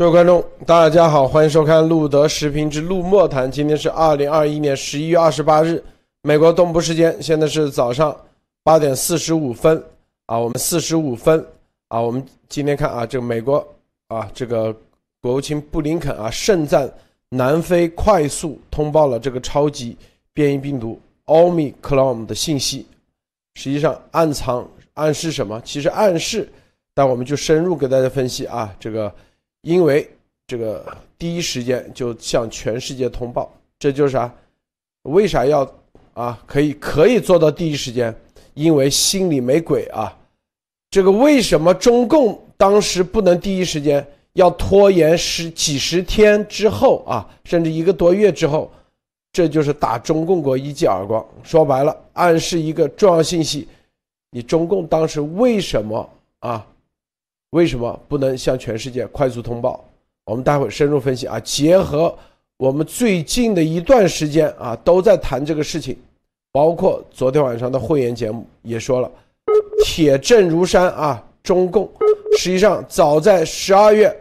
各位观众，大家好，欢迎收看路德时评之路莫谈。今天是二零二一年十一月二十八日，美国东部时间，现在是早上八点四十五分啊，我们四十五分啊，我们今天看啊，这个美国啊，这个国务卿布林肯啊，盛赞南非快速通报了这个超级变异病毒奥密克戎的信息，实际上暗藏暗示什么？其实暗示，但我们就深入给大家分析啊，这个。因为这个第一时间就向全世界通报，这就是啥？为啥要啊？可以可以做到第一时间？因为心里没鬼啊！这个为什么中共当时不能第一时间，要拖延十几十天之后啊，甚至一个多月之后？这就是打中共国一记耳光。说白了，暗示一个重要信息：你中共当时为什么啊？为什么不能向全世界快速通报？我们待会深入分析啊！结合我们最近的一段时间啊，都在谈这个事情，包括昨天晚上的会员节目也说了，铁证如山啊！中共实际上早在十二月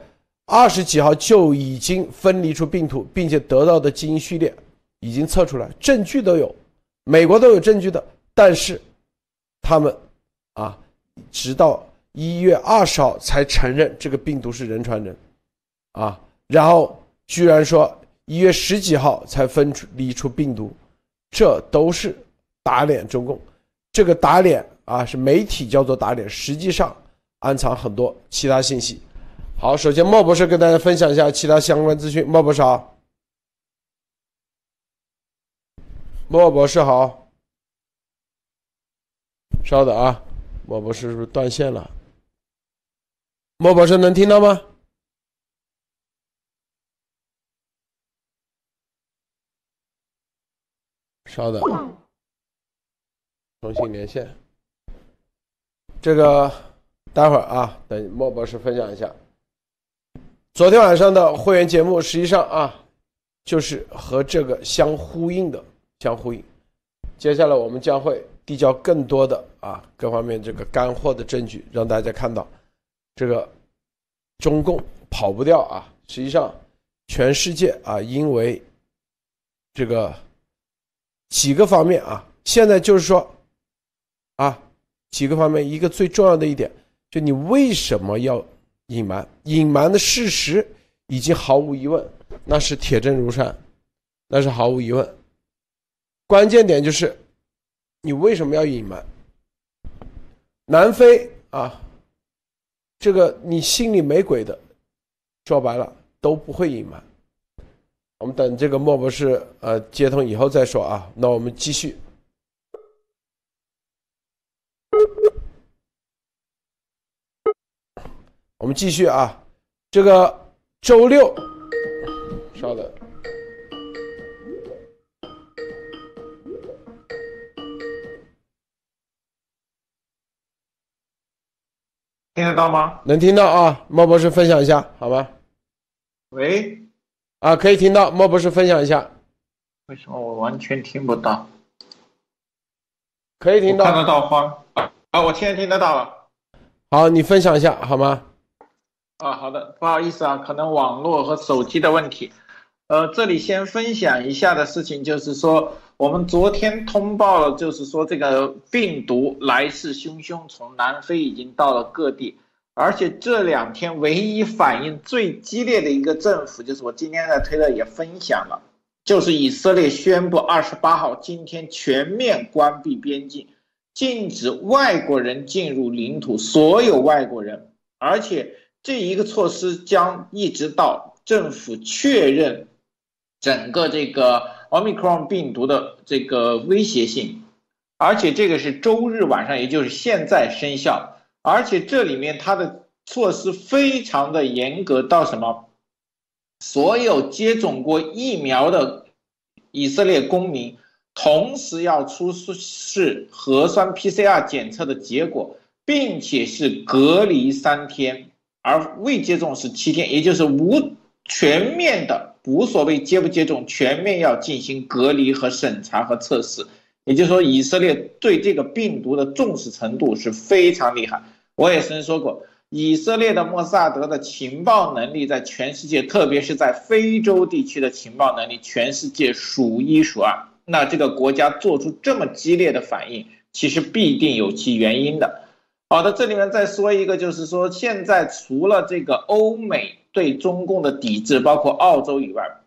二十几号就已经分离出病毒，并且得到的基因序列已经测出来，证据都有，美国都有证据的，但是他们啊，直到。一月二十号才承认这个病毒是人传人，啊，然后居然说一月十几号才分出离出病毒，这都是打脸中共。这个打脸啊，是媒体叫做打脸，实际上暗藏很多其他信息。好，首先莫博士跟大家分享一下其他相关资讯。莫博士好，莫博士好，稍等啊，莫博士是不是断线了？莫博士能听到吗？稍等，重新连线。这个待会儿啊，等莫博士分享一下。昨天晚上的会员节目，实际上啊，就是和这个相呼应的，相呼应。接下来我们将会递交更多的啊各方面这个干货的证据，让大家看到。这个中共跑不掉啊！实际上，全世界啊，因为这个几个方面啊，现在就是说啊，几个方面，一个最重要的一点，就你为什么要隐瞒？隐瞒的事实已经毫无疑问，那是铁证如山，那是毫无疑问。关键点就是你为什么要隐瞒？南非啊。这个你心里没鬼的，说白了都不会隐瞒。我们等这个莫博士呃接通以后再说啊。那我们继续，我们继续啊。这个周六，稍等。听得到吗？能听到啊，莫博士分享一下，好吗？喂，啊，可以听到，莫博士分享一下。为什么我完全听不到？可以听到，看得到花？啊，我现在听得到了。好，你分享一下好吗？啊，好的，不好意思啊，可能网络和手机的问题。呃，这里先分享一下的事情就是说。我们昨天通报了，就是说这个病毒来势汹汹，从南非已经到了各地，而且这两天唯一反应最激烈的一个政府，就是我今天在推特也分享了，就是以色列宣布二十八号今天全面关闭边境，禁止外国人进入领土，所有外国人，而且这一个措施将一直到政府确认整个这个。奥密克戎病毒的这个威胁性，而且这个是周日晚上，也就是现在生效，而且这里面它的措施非常的严格，到什么？所有接种过疫苗的以色列公民，同时要出示核酸 PCR 检测的结果，并且是隔离三天，而未接种是七天，也就是无全面的。无所谓接不接种，全面要进行隔离和审查和测试。也就是说，以色列对这个病毒的重视程度是非常厉害。我也曾经说过，以色列的莫萨德的情报能力在全世界，特别是在非洲地区的情报能力，全世界数一数二。那这个国家做出这么激烈的反应，其实必定有其原因的。好的，这里面再说一个，就是说现在除了这个欧美对中共的抵制，包括澳洲以外，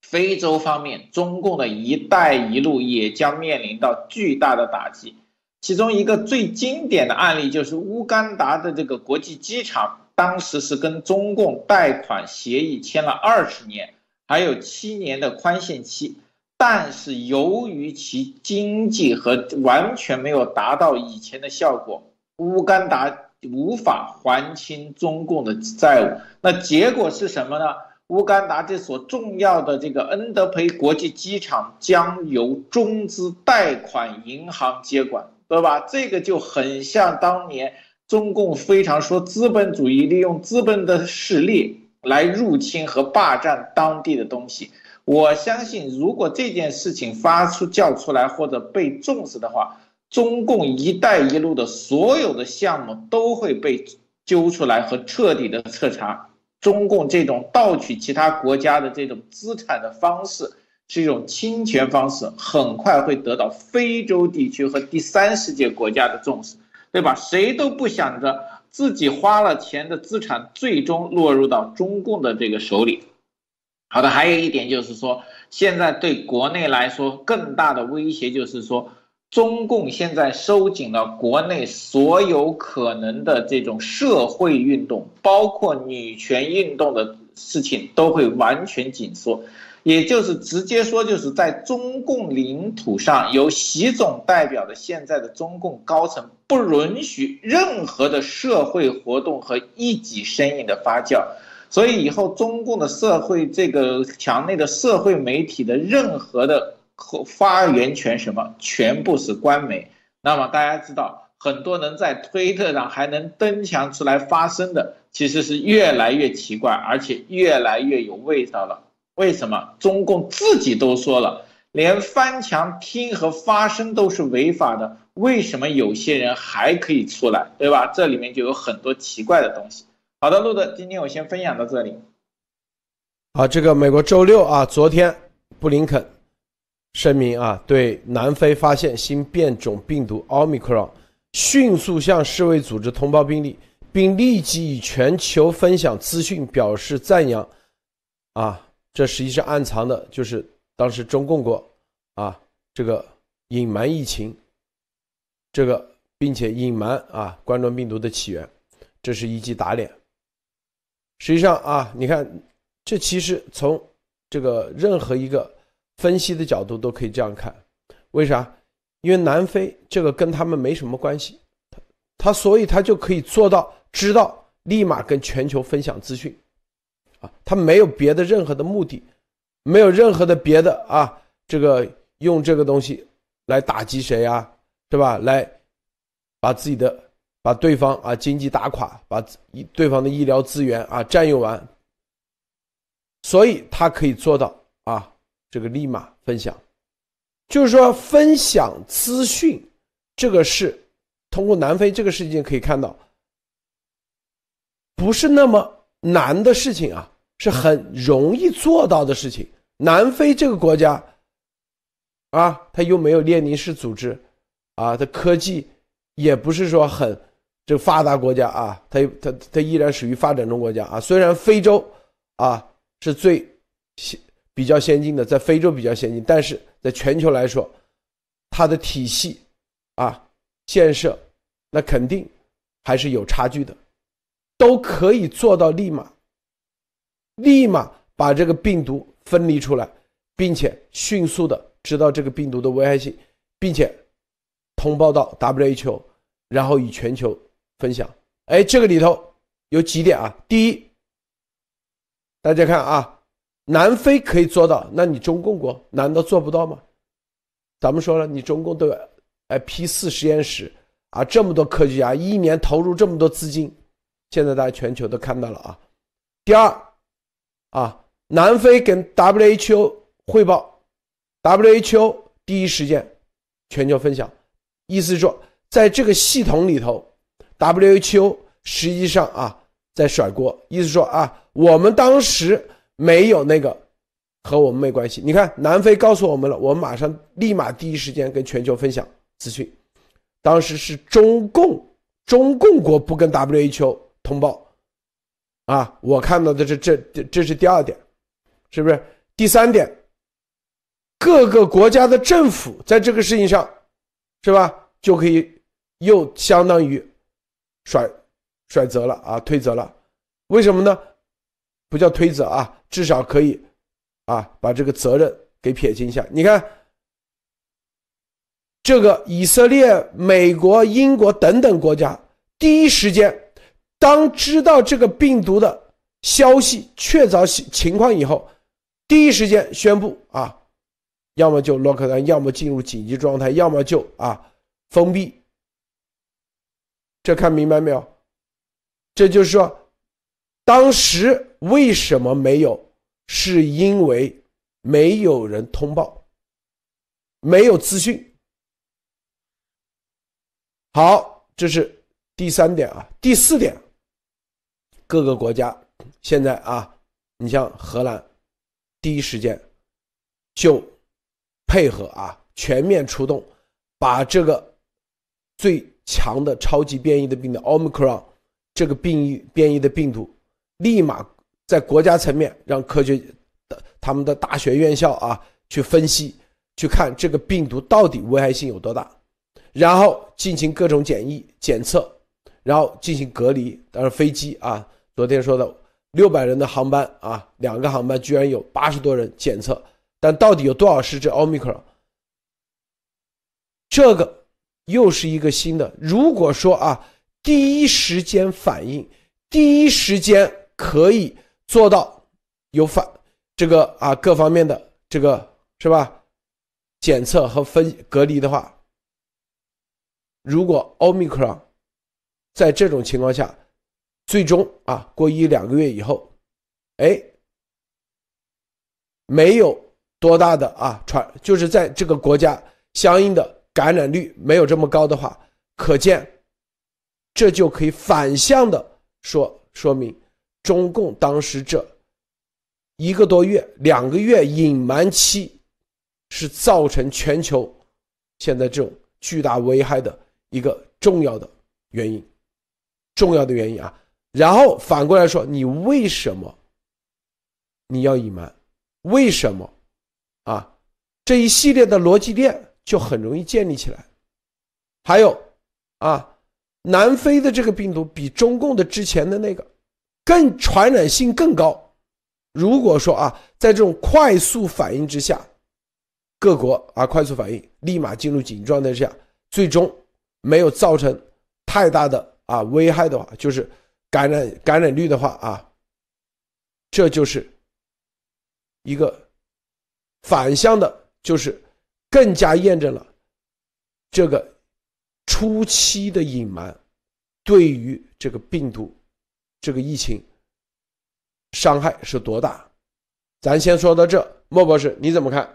非洲方面，中共的一带一路也将面临到巨大的打击。其中一个最经典的案例就是乌干达的这个国际机场，当时是跟中共贷款协议签了二十年，还有七年的宽限期，但是由于其经济和完全没有达到以前的效果，乌干达无法还清中共的债务。那结果是什么呢？乌干达这所重要的这个恩德培国际机场将由中资贷款银行接管。对吧？这个就很像当年中共非常说资本主义利用资本的势力来入侵和霸占当地的东西。我相信，如果这件事情发出叫出来或者被重视的话，中共“一带一路”的所有的项目都会被揪出来和彻底的彻查。中共这种盗取其他国家的这种资产的方式。是一种侵权方式，很快会得到非洲地区和第三世界国家的重视，对吧？谁都不想着自己花了钱的资产最终落入到中共的这个手里。好的，还有一点就是说，现在对国内来说更大的威胁就是说，中共现在收紧了国内所有可能的这种社会运动，包括女权运动的事情都会完全紧缩。也就是直接说，就是在中共领土上，由习总代表的现在的中共高层不允许任何的社会活动和一己声音的发酵，所以以后中共的社会这个墙内的社会媒体的任何的和发言权什么，全部是官媒。那么大家知道，很多人在推特上还能登墙出来发声的，其实是越来越奇怪，而且越来越有味道了。为什么中共自己都说了，连翻墙听和发声都是违法的？为什么有些人还可以出来，对吧？这里面就有很多奇怪的东西。好的，路德，今天我先分享到这里。好，这个美国周六啊，昨天布林肯声明啊，对南非发现新变种病毒奥密克戎，迅速向世卫组织通报病例，并立即与全球分享资讯表示赞扬。啊。这实际上暗藏的就是当时中共国啊，这个隐瞒疫情，这个并且隐瞒啊冠状病毒的起源，这是一记打脸。实际上啊，你看，这其实从这个任何一个分析的角度都可以这样看。为啥？因为南非这个跟他们没什么关系，他所以他就可以做到知道立马跟全球分享资讯。啊，他没有别的任何的目的，没有任何的别的啊，这个用这个东西来打击谁啊，对吧？来把自己的把对方啊经济打垮，把对方的医疗资源啊占用完，所以他可以做到，这个立马分享，就是说分享资讯，这个是通过南非这个事件可以看到，不是那么难的事情啊。是很容易做到的事情。南非这个国家，啊，它又没有列宁式组织，啊，它科技也不是说很这发达国家啊，它它它依然属于发展中国家啊。虽然非洲啊是最先比较先进的，在非洲比较先进，但是在全球来说，它的体系啊建设那肯定还是有差距的，都可以做到立马。立马把这个病毒分离出来，并且迅速的知道这个病毒的危害性，并且通报到 WHO，然后与全球分享。哎，这个里头有几点啊？第一，大家看啊，南非可以做到，那你中共国难道做不到吗？咱们说了，你中共都有哎 P 四实验室啊，这么多科学家，一年投入这么多资金，现在大家全球都看到了啊。第二。啊，南非跟 WHO 汇报，WHO 第一时间全球分享，意思是说，在这个系统里头，WHO 实际上啊在甩锅，意思说啊我们当时没有那个和我们没关系。你看南非告诉我们了，我们马上立马第一时间跟全球分享资讯。当时是中共中共国不跟 WHO 通报啊，我看到的这这这这是第二点，是不是？第三点，各个国家的政府在这个事情上，是吧？就可以又相当于甩甩责了啊，推责了。为什么呢？不叫推责啊，至少可以啊把这个责任给撇清一下。你看，这个以色列、美国、英国等等国家，第一时间当知道这个病毒的消息确凿情况以后，第一时间宣布啊，要么就 lock down，要么进入紧急状态，要么就啊。封闭，这看明白没有？这就是说，当时为什么没有？是因为没有人通报，没有资讯。好，这是第三点啊。第四点，各个国家现在啊，你像荷兰，第一时间就配合啊，全面出动，把这个。最强的超级变异的病毒奥密克戎，这个变异变异的病毒，立马在国家层面让科学的他们的大学院校啊去分析，去看这个病毒到底危害性有多大，然后进行各种检疫检测，然后进行隔离。当然飞机啊，昨天说的六百人的航班啊，两个航班居然有八十多人检测，但到底有多少是这奥密克戎？这个。又是一个新的。如果说啊，第一时间反应，第一时间可以做到有反这个啊各方面的这个是吧？检测和分隔离的话，如果奥密克戎在这种情况下，最终啊过一两个月以后，哎，没有多大的啊传，就是在这个国家相应的。感染率没有这么高的话，可见，这就可以反向的说说明，中共当时这一个多月、两个月隐瞒期，是造成全球现在这种巨大危害的一个重要的原因，重要的原因啊。然后反过来说，你为什么你要隐瞒？为什么啊？这一系列的逻辑链。就很容易建立起来。还有，啊，南非的这个病毒比中共的之前的那个更传染性更高。如果说啊，在这种快速反应之下，各国啊快速反应，立马进入紧急状态之下，最终没有造成太大的啊危害的话，就是感染感染率的话啊，这就是一个反向的，就是。更加验证了这个初期的隐瞒对于这个病毒、这个疫情伤害是多大。咱先说到这，莫博士你怎么看？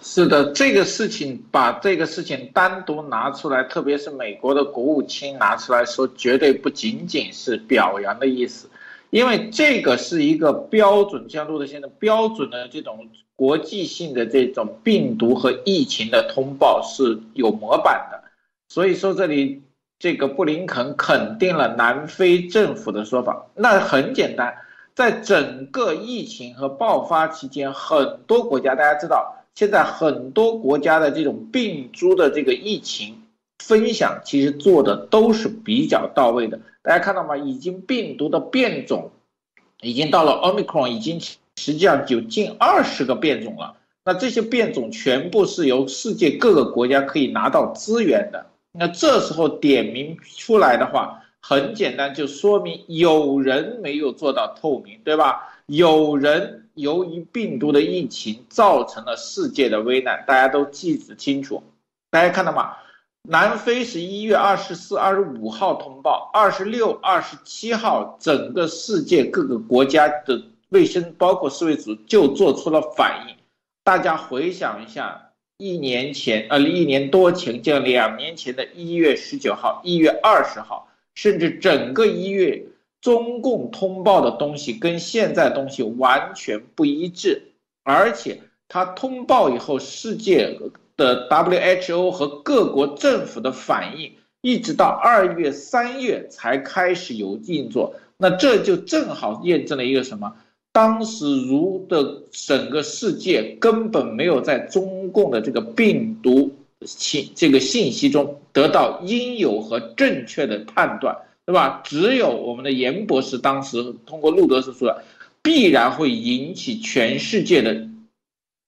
是的，这个事情把这个事情单独拿出来，特别是美国的国务卿拿出来说，绝对不仅仅是表扬的意思。因为这个是一个标准，像路德先生标准的这种国际性的这种病毒和疫情的通报是有模板的，所以说这里这个布林肯肯定了南非政府的说法。那很简单，在整个疫情和爆发期间，很多国家大家知道，现在很多国家的这种病株的这个疫情分享，其实做的都是比较到位的。大家看到吗？已经病毒的变种已经到了 Omicron，已经实际上有近二十个变种了。那这些变种全部是由世界各个国家可以拿到资源的。那这时候点名出来的话，很简单，就说明有人没有做到透明，对吧？有人由于病毒的疫情造成了世界的危难，大家都记得清楚。大家看到吗？南非是一月二十四、二十五号通报，二十六、二十七号，整个世界各个国家的卫生，包括世卫组就做出了反应。大家回想一下，一年前，呃，一年多前，就两年前的一月十九号、一月二十号，甚至整个一月，中共通报的东西跟现在东西完全不一致，而且他通报以后，世界的 WHO 和各国政府的反应，一直到二月、三月才开始有运作，那这就正好验证了一个什么？当时如的整个世界根本没有在中共的这个病毒信这个信息中得到应有和正确的判断，对吧？只有我们的严博士当时通过路德斯说，必然会引起全世界的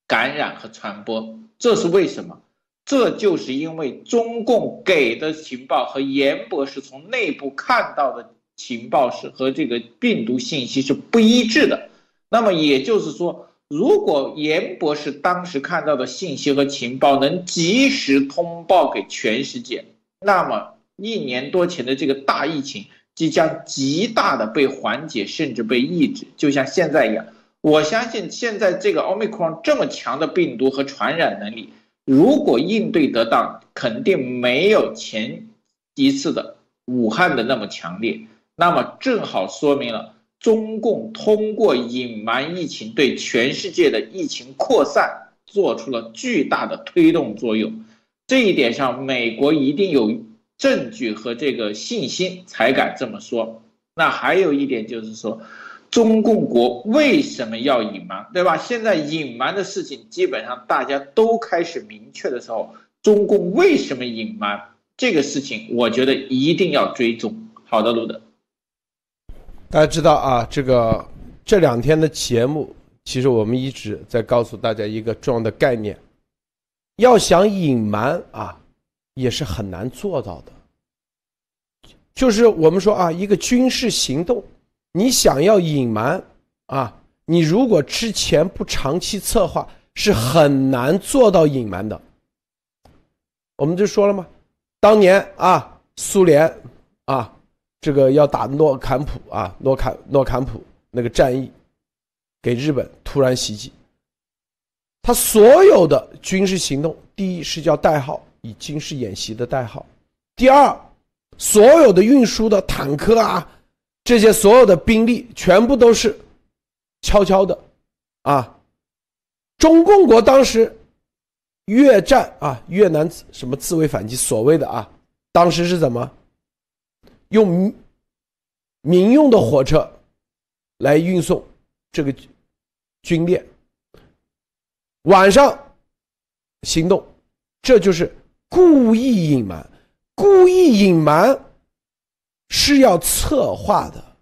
感染和传播。这是为什么？这就是因为中共给的情报和严博士从内部看到的情报是和这个病毒信息是不一致的。那么也就是说，如果严博士当时看到的信息和情报能及时通报给全世界，那么一年多前的这个大疫情即将极大的被缓解，甚至被抑制。就像现在一样，我相信现在这个奥密克戎这么强的病毒和传染能力，如果应对得当，肯定没有前一次的武汉的那么强烈。那么正好说明了。中共通过隐瞒疫情，对全世界的疫情扩散做出了巨大的推动作用。这一点上，美国一定有证据和这个信心才敢这么说。那还有一点就是说，中共国为什么要隐瞒，对吧？现在隐瞒的事情基本上大家都开始明确的时候，中共为什么隐瞒这个事情？我觉得一定要追踪。好的，路德。大家知道啊，这个这两天的节目，其实我们一直在告诉大家一个重要的概念：要想隐瞒啊，也是很难做到的。就是我们说啊，一个军事行动，你想要隐瞒啊，你如果之前不长期策划，是很难做到隐瞒的。我们就说了嘛，当年啊，苏联啊。这个要打诺坎普啊，诺坎诺坎普那个战役，给日本突然袭击，他所有的军事行动，第一是叫代号，以军事演习的代号；第二，所有的运输的坦克啊，这些所有的兵力全部都是悄悄的啊。中共国当时越战啊，越南什么自卫反击，所谓的啊，当时是怎么？用民用的火车来运送这个军列，晚上行动，这就是故意隐瞒。故意隐瞒是要策划的，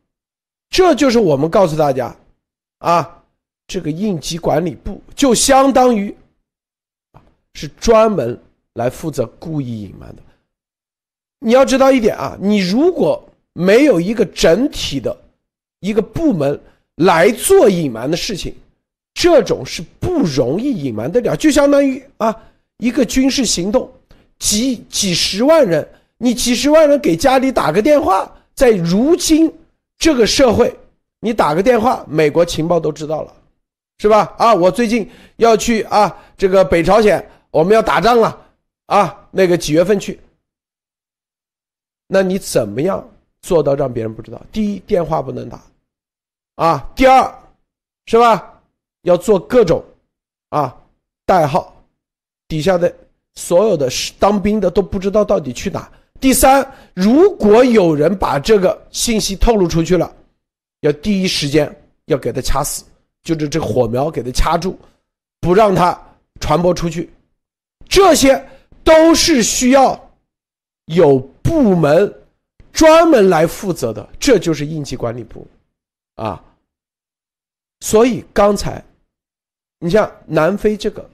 这就是我们告诉大家啊，这个应急管理部就相当于是专门来负责故意隐瞒的。你要知道一点啊，你如果没有一个整体的一个部门来做隐瞒的事情，这种是不容易隐瞒得了。就相当于啊，一个军事行动，几几十万人，你几十万人给家里打个电话，在如今这个社会，你打个电话，美国情报都知道了，是吧？啊，我最近要去啊，这个北朝鲜，我们要打仗了啊，那个几月份去？那你怎么样做到让别人不知道？第一，电话不能打，啊，第二，是吧？要做各种，啊，代号，底下的所有的当兵的都不知道到底去哪。第三，如果有人把这个信息透露出去了，要第一时间要给他掐死，就是这火苗给他掐住，不让他传播出去。这些都是需要有。部门专门来负责的，这就是应急管理部，啊，所以刚才你像南非这个，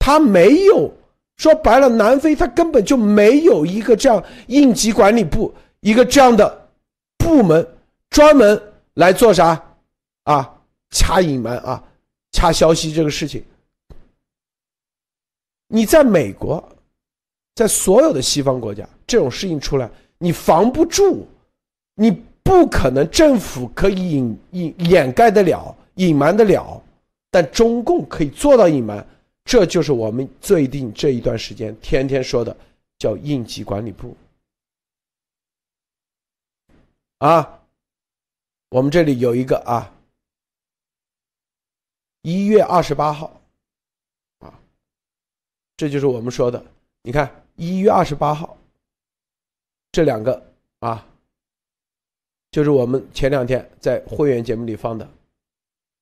他没有说白了，南非他根本就没有一个这样应急管理部，一个这样的部门专门来做啥啊？掐隐瞒啊，掐消息这个事情，你在美国。在所有的西方国家，这种事情出来，你防不住，你不可能政府可以隐隐掩盖得了、隐瞒得了，但中共可以做到隐瞒，这就是我们最近这一段时间天天说的，叫应急管理部。啊，我们这里有一个啊，一月二十八号，啊，这就是我们说的。你看，一月二十八号，这两个啊，就是我们前两天在会员节目里放的，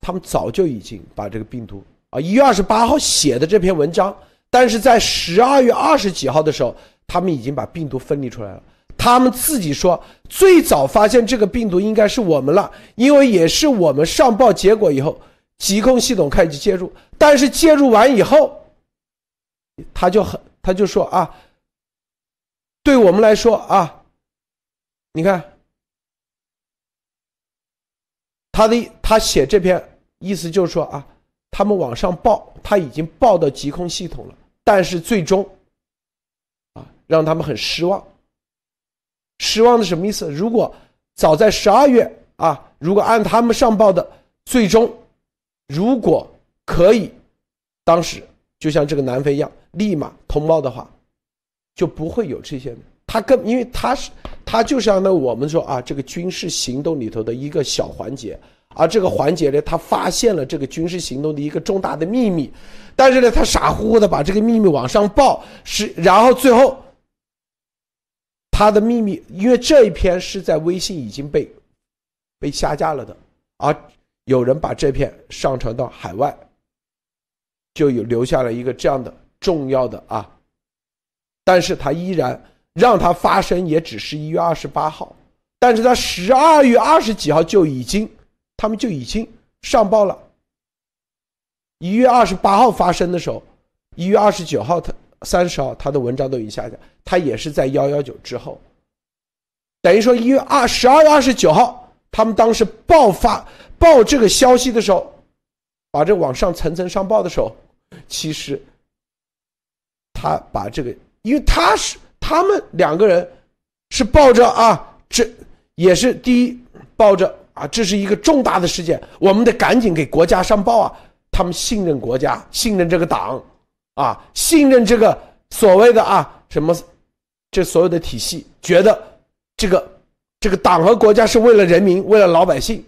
他们早就已经把这个病毒啊，一月二十八号写的这篇文章，但是在十二月二十几号的时候，他们已经把病毒分离出来了。他们自己说，最早发现这个病毒应该是我们了，因为也是我们上报结果以后，疾控系统开始介入。但是介入完以后，他就很，他就说啊，对我们来说啊，你看，他的他写这篇意思就是说啊，他们往上报，他已经报到疾控系统了，但是最终，啊，让他们很失望。失望的什么意思？如果早在十二月啊，如果按他们上报的，最终如果可以，当时就像这个南非一样，立马通报的话，就不会有这些。他跟因为他是他就像那我们说啊，这个军事行动里头的一个小环节，而这个环节呢，他发现了这个军事行动的一个重大的秘密，但是呢，他傻乎乎的把这个秘密往上报，是然后最后。他的秘密，因为这一篇是在微信已经被被下架了的，而有人把这篇上传到海外，就有留下了一个这样的重要的啊，但是他依然让他发生，也只是一月二十八号，但是他十二月二十几号就已经，他们就已经上报了，一月二十八号发生的时候，一月二十九号他。三十号，他的文章都已经下架，他也是在幺幺九之后，等于说一月二十二月二十九号，他们当时爆发报这个消息的时候，把这往上层层上报的时候，其实他把这个，因为他是他们两个人是抱着啊，这也是第一抱着啊，这是一个重大的事件，我们得赶紧给国家上报啊，他们信任国家，信任这个党。啊，信任这个所谓的啊什么，这所有的体系，觉得这个这个党和国家是为了人民，为了老百姓，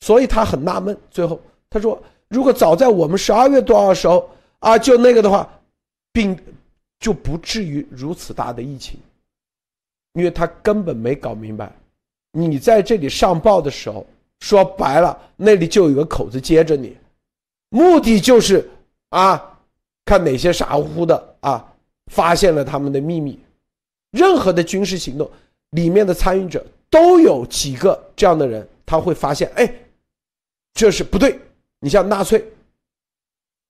所以他很纳闷。最后他说，如果早在我们十二月多少时候啊，就那个的话，并就不至于如此大的疫情，因为他根本没搞明白，你在这里上报的时候，说白了，那里就有个口子接着你，目的就是啊。看哪些傻乎乎的啊，发现了他们的秘密。任何的军事行动里面的参与者都有几个这样的人，他会发现，哎，这是不对。你像纳粹，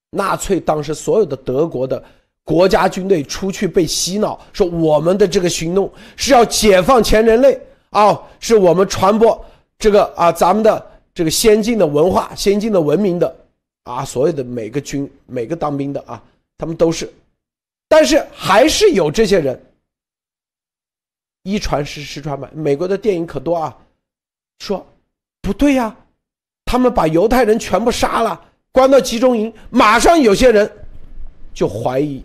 纳粹当时所有的德国的国家军队出去被洗脑，说我们的这个行动是要解放全人类啊，是我们传播这个啊咱们的这个先进的文化、先进的文明的。啊，所有的每个军、每个当兵的啊，他们都是，但是还是有这些人，一传十，十传百。美国的电影可多啊，说不对呀，他们把犹太人全部杀了，关到集中营，马上有些人就怀疑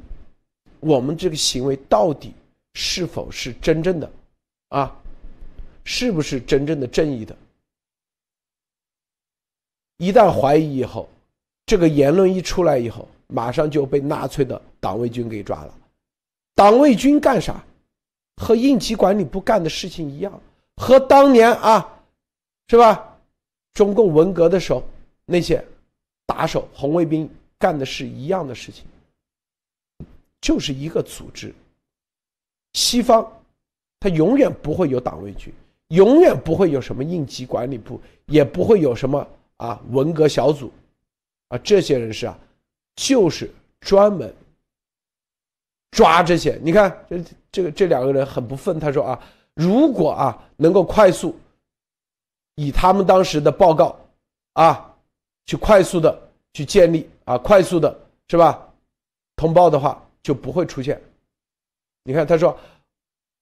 我们这个行为到底是否是真正的啊，是不是真正的正义的？一旦怀疑以后。这个言论一出来以后，马上就被纳粹的党卫军给抓了。党卫军干啥？和应急管理部干的事情一样，和当年啊，是吧？中共文革的时候那些打手、红卫兵干的是一样的事情，就是一个组织。西方他永远不会有党卫军，永远不会有什么应急管理部，也不会有什么啊文革小组。啊，这些人是啊，就是专门抓这些。你看，这这个这两个人很不忿。他说啊，如果啊能够快速以他们当时的报告啊，去快速的去建立啊，快速的是吧？通报的话就不会出现。你看，他说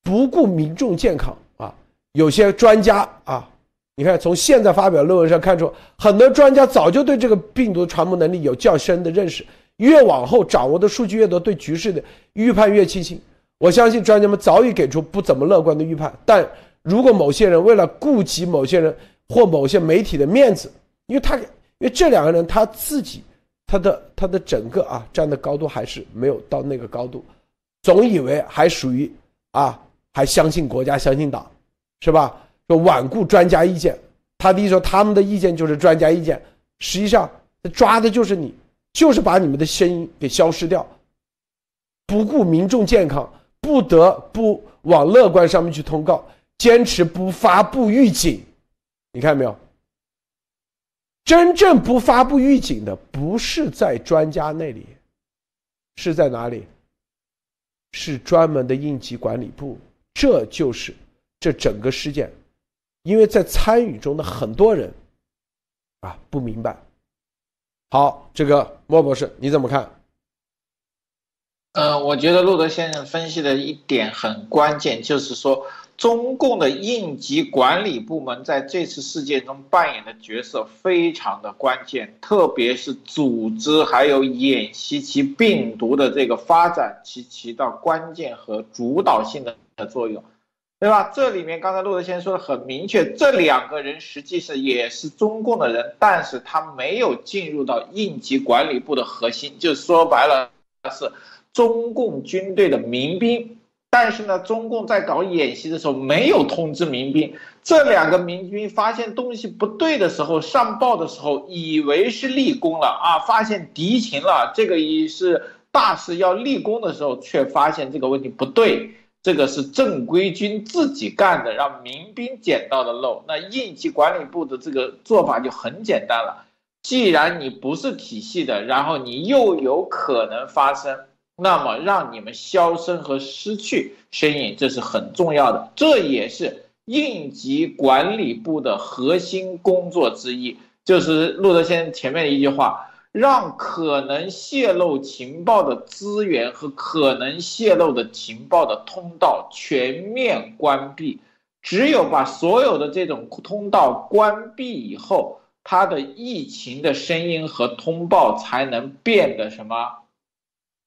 不顾民众健康啊，有些专家啊。你看，从现在发表论文上看出，很多专家早就对这个病毒传播能力有较深的认识。越往后掌握的数据越多，对局势的预判越清晰。我相信专家们早已给出不怎么乐观的预判，但如果某些人为了顾及某些人或某些媒体的面子，因为他因为这两个人他自己他的他的整个啊站的高度还是没有到那个高度，总以为还属于啊还相信国家相信党，是吧？说罔顾专家意见，他的意思说他们的意见就是专家意见，实际上抓的就是你。就是把你们的声音给消失掉，不顾民众健康，不得不往乐观上面去通告，坚持不发布预警。你看到没有？真正不发布预警的，不是在专家那里，是在哪里？是专门的应急管理部。这就是这整个事件，因为在参与中的很多人啊，不明白。好，这个莫博士你怎么看？呃，我觉得路德先生分析的一点很关键，就是说中共的应急管理部门在这次事件中扮演的角色非常的关键，特别是组织还有演习其病毒的这个发展，其起到关键和主导性的的作用。对吧？这里面刚才陆德先说的很明确，这两个人实际是也是中共的人，但是他没有进入到应急管理部的核心，就说白了是中共军队的民兵。但是呢，中共在搞演习的时候没有通知民兵，这两个民兵发现东西不对的时候上报的时候，以为是立功了啊，发现敌情了，这个也是大事要立功的时候，却发现这个问题不对。这个是正规军自己干的，让民兵捡到的漏。那应急管理部的这个做法就很简单了。既然你不是体系的，然后你又有可能发生，那么让你们消声和失去身影，这是很重要的。这也是应急管理部的核心工作之一。就是陆德先生前面的一句话。让可能泄露情报的资源和可能泄露的情报的通道全面关闭，只有把所有的这种通道关闭以后，它的疫情的声音和通报才能变得什么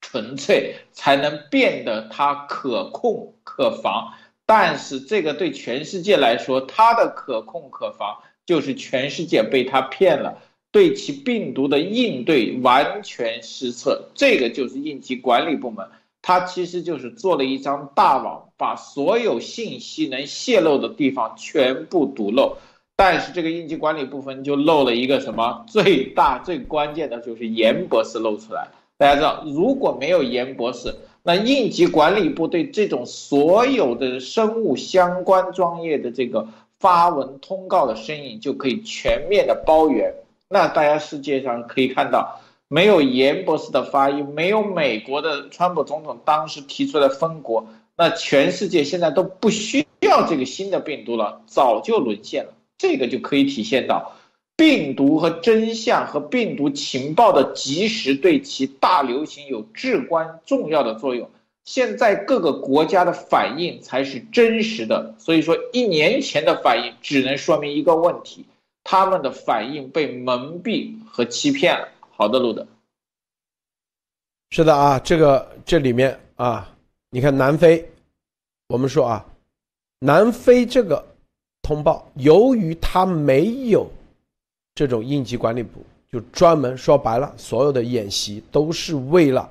纯粹，才能变得它可控可防。但是这个对全世界来说，它的可控可防就是全世界被它骗了。对其病毒的应对完全失策，这个就是应急管理部门，它其实就是做了一张大网，把所有信息能泄露的地方全部堵漏。但是这个应急管理部分就漏了一个什么？最大最关键的就是严博士露出来。大家知道，如果没有严博士，那应急管理部对这种所有的生物相关专业的这个发文通告的身影就可以全面的包圆。那大家世界上可以看到，没有严博士的发音，没有美国的川普总统当时提出来封国，那全世界现在都不需要这个新的病毒了，早就沦陷了。这个就可以体现到，病毒和真相和病毒情报的及时对其大流行有至关重要的作用。现在各个国家的反应才是真实的，所以说一年前的反应只能说明一个问题。他们的反应被蒙蔽和欺骗了。好的，路德，是的啊，这个这里面啊，你看南非，我们说啊，南非这个通报，由于他没有这种应急管理部，就专门说白了，所有的演习都是为了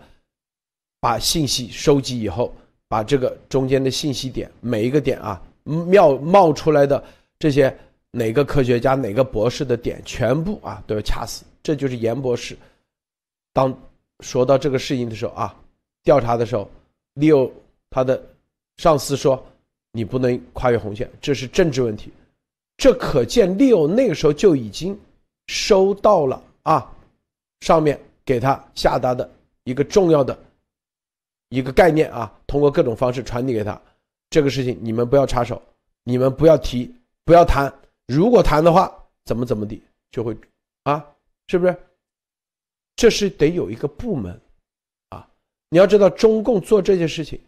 把信息收集以后，把这个中间的信息点每一个点啊，冒冒出来的这些。哪个科学家、哪个博士的点全部啊都要掐死，这就是严博士。当说到这个事情的时候啊，调查的时候，六他的上司说你不能跨越红线，这是政治问题。这可见六那个时候就已经收到了啊，上面给他下达的一个重要的一个概念啊，通过各种方式传递给他。这个事情你们不要插手，你们不要提，不要谈。如果谈的话，怎么怎么地就会，啊，是不是？这是得有一个部门，啊，你要知道中共做这件事情，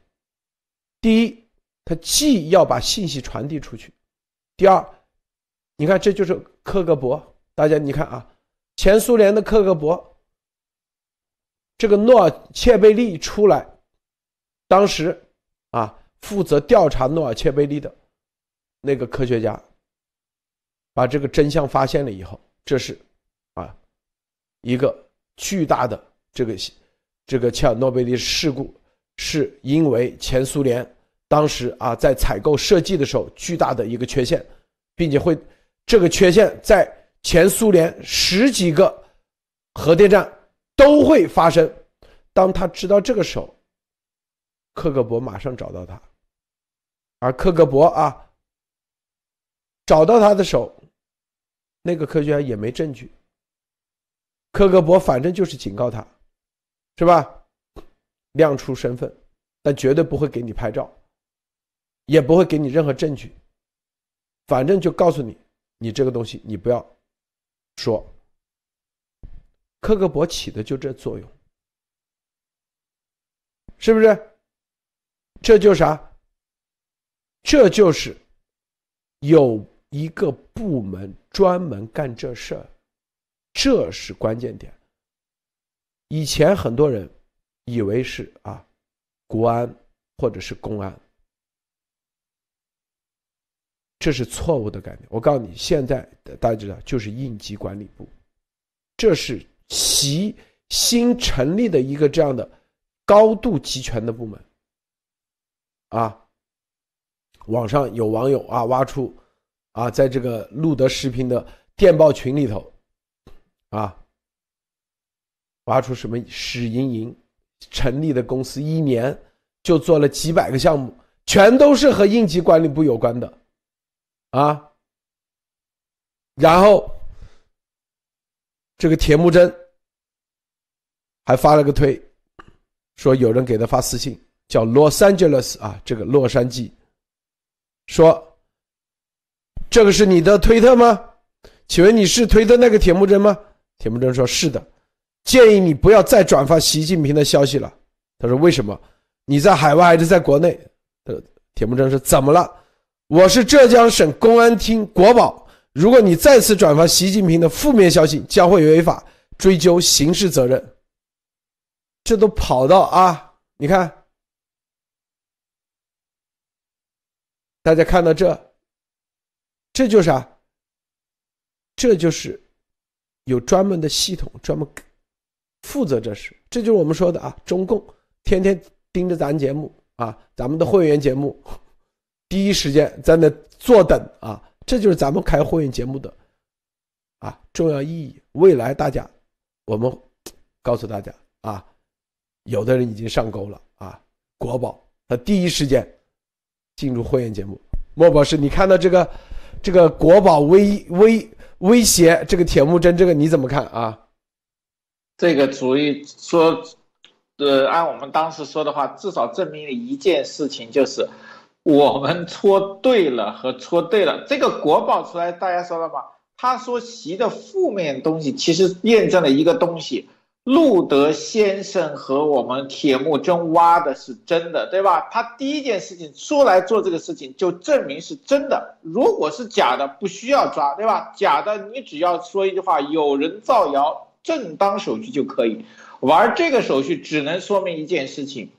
第一，他既要把信息传递出去；第二，你看这就是克格勃，大家你看啊，前苏联的克格勃，这个诺尔切贝利出来，当时啊负责调查诺尔切贝利的那个科学家，把这个真相发现了以后，这是啊一个巨大的这个这个切尔诺贝利事故，是因为前苏联当时啊在采购设计的时候巨大的一个缺陷，并且会这个缺陷在前苏联十几个核电站。都会发生。当他知道这个时候，克格勃马上找到他，而克格勃啊，找到他的时候，那个科学家也没证据。克格勃反正就是警告他，是吧？亮出身份，但绝对不会给你拍照，也不会给你任何证据。反正就告诉你，你这个东西你不要说。克格勃起的就这作用，是不是？这就啥？这就是有一个部门专门干这事儿，这是关键点。以前很多人以为是啊，国安或者是公安，这是错误的概念。我告诉你，现在大家知道，就是应急管理部，这是。习新成立的一个这样的高度集权的部门，啊，网上有网友啊挖出啊，在这个路德视频的电报群里头，啊，挖出什么史莹莹成立的公司一年就做了几百个项目，全都是和应急管理部有关的，啊，然后这个铁木真。还发了个推，说有人给他发私信，叫 Los Angeles 啊，这个洛杉矶，说这个是你的推特吗？请问你是推特那个铁木真吗？铁木真说是的，建议你不要再转发习近平的消息了。他说为什么？你在海外还是在国内？呃，铁木真说怎么了？我是浙江省公安厅国保，如果你再次转发习近平的负面消息，将会违法追究刑事责任。这都跑到啊！你看，大家看到这，这就是啊，这就是有专门的系统，专门负责这事。这就是我们说的啊，中共天天盯着咱节目啊，咱们的会员节目，第一时间在那坐等啊。这就是咱们开会员节目的啊重要意义。未来大家，我们告诉大家啊。有的人已经上钩了啊！国宝他第一时间进入会员节目。莫博士，你看到这个这个国宝威威威胁这个铁木真，这个你怎么看啊？这个主意说，呃，按我们当时说的话，至少证明了一件事情，就是我们戳对了和戳对了。这个国宝出来，大家说了吗？他说习的负面东西，其实验证了一个东西。路德先生和我们铁木真挖的是真的，对吧？他第一件事情说来做这个事情，就证明是真的。如果是假的，不需要抓，对吧？假的，你只要说一句话，有人造谣，正当手续就可以。玩这个手续，只能说明一件事情：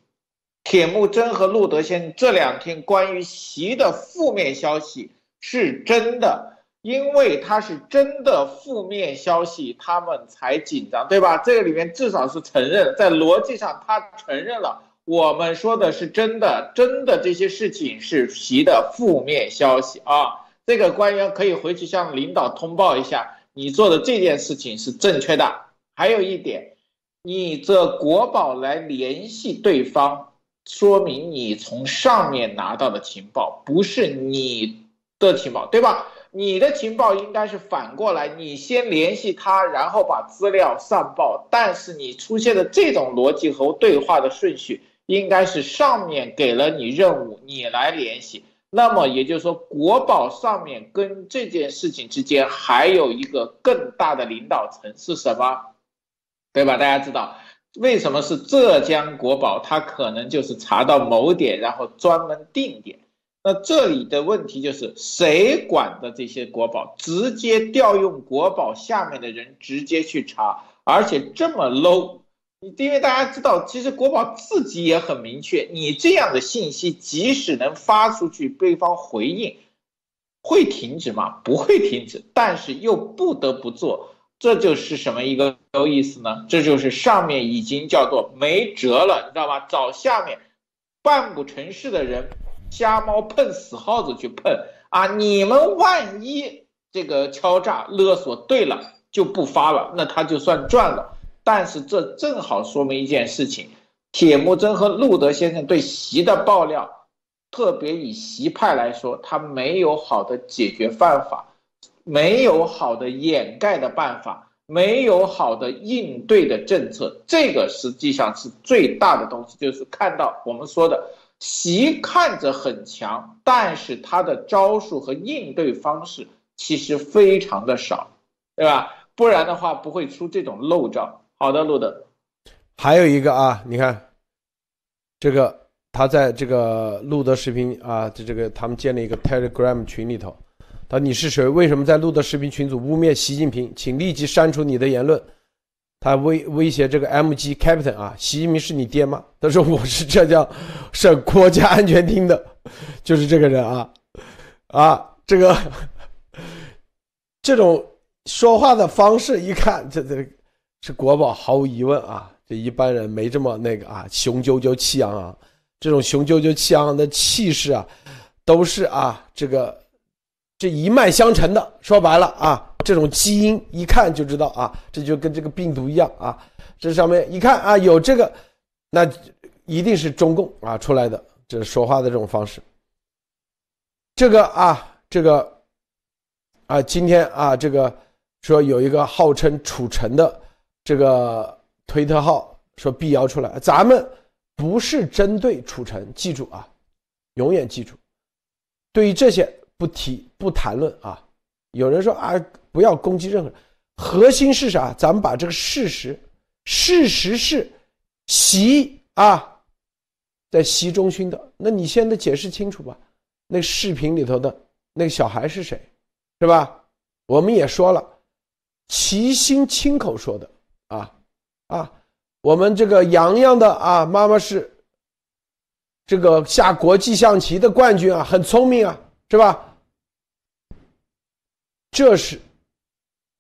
铁木真和路德先这两天关于习的负面消息是真的。因为他是真的负面消息，他们才紧张，对吧？这个里面至少是承认，在逻辑上他承认了，我们说的是真的，真的这些事情是习的负面消息啊。这个官员可以回去向领导通报一下，你做的这件事情是正确的。还有一点，你这国宝来联系对方，说明你从上面拿到的情报不是你的情报，对吧？你的情报应该是反过来，你先联系他，然后把资料上报。但是你出现的这种逻辑和对话的顺序，应该是上面给了你任务，你来联系。那么也就是说，国宝上面跟这件事情之间还有一个更大的领导层是什么？对吧？大家知道为什么是浙江国宝？他可能就是查到某点，然后专门定点。那这里的问题就是谁管的这些国宝，直接调用国宝下面的人直接去查，而且这么 low，因为大家知道，其实国宝自己也很明确，你这样的信息即使能发出去，对方回应会停止吗？不会停止，但是又不得不做，这就是什么一个有意思呢？这就是上面已经叫做没辙了，你知道吗？找下面办不成事的人，瞎猫碰死耗子去碰啊！你们万一这个敲诈勒索对了，就不发了，那他就算赚了。但是这正好说明一件事情：铁木真和路德先生对习的爆料，特别以习派来说，他没有好的解决办法，没有好的掩盖的办法，没有好的应对的政策。这个实际上是最大的东西，就是看到我们说的习看着很强，但是他的招数和应对方式其实非常的少，对吧？不然的话不会出这种漏招。好的，录的。还有一个啊，你看，这个他在这个录的视频啊，这这个他们建了一个 Telegram 群里头。他说：“你是谁？为什么在录的视频群组污蔑习近平？请立即删除你的言论。”他威威胁这个 MG Captain 啊，习近平是你爹吗？他说：“我是浙江省国家安全厅的，就是这个人啊啊，这个这种说话的方式，一看这这。”是国宝，毫无疑问啊！这一般人没这么那个啊，雄赳赳气昂昂，这种雄赳赳气昂昂的气势啊，都是啊，这个这一脉相承的。说白了啊，这种基因一看就知道啊，这就跟这个病毒一样啊，这上面一看啊，有这个，那一定是中共啊出来的，这说话的这种方式。这个啊，这个啊，今天啊，这个说有一个号称楚成的。这个推特号说辟谣出来，咱们不是针对楚成，记住啊，永远记住，对于这些不提不谈论啊。有人说啊，不要攻击任何人，核心是啥？咱们把这个事实，事实是习啊，在习中勋的，那你现在解释清楚吧。那视频里头的那个小孩是谁，是吧？我们也说了，齐心亲口说的。啊，啊，我们这个洋洋的啊，妈妈是这个下国际象棋的冠军啊，很聪明啊，是吧？这是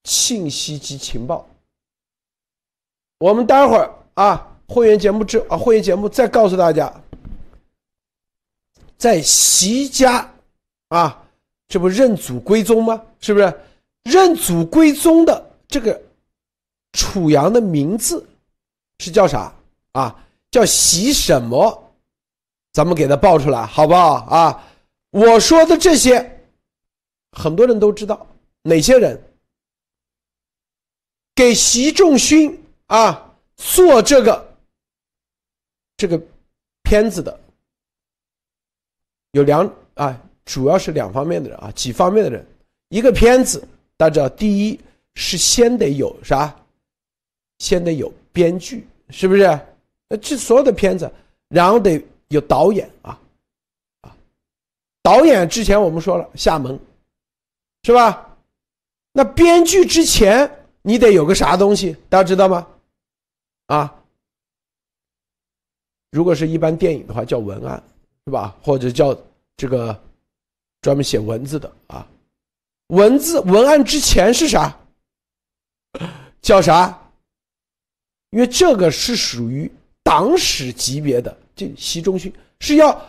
信息及情报。我们待会儿啊，会员节目之啊，会员节目再告诉大家，在习家啊，这不认祖归宗吗？是不是认祖归宗的这个？楚阳的名字是叫啥啊？叫习什么？咱们给他报出来好不好啊？我说的这些，很多人都知道哪些人给习仲勋啊做这个这个片子的，有两啊，主要是两方面的人啊，几方面的人。一个片子，大家知道，第一是先得有啥？先得有编剧，是不是？这所有的片子，然后得有导演，啊，导演之前我们说了厦门，是吧？那编剧之前你得有个啥东西，大家知道吗？啊，如果是一般电影的话叫文案，是吧？或者叫这个专门写文字的啊，文字文案之前是啥？叫啥？因为这个是属于党史级别的，这习中勋是要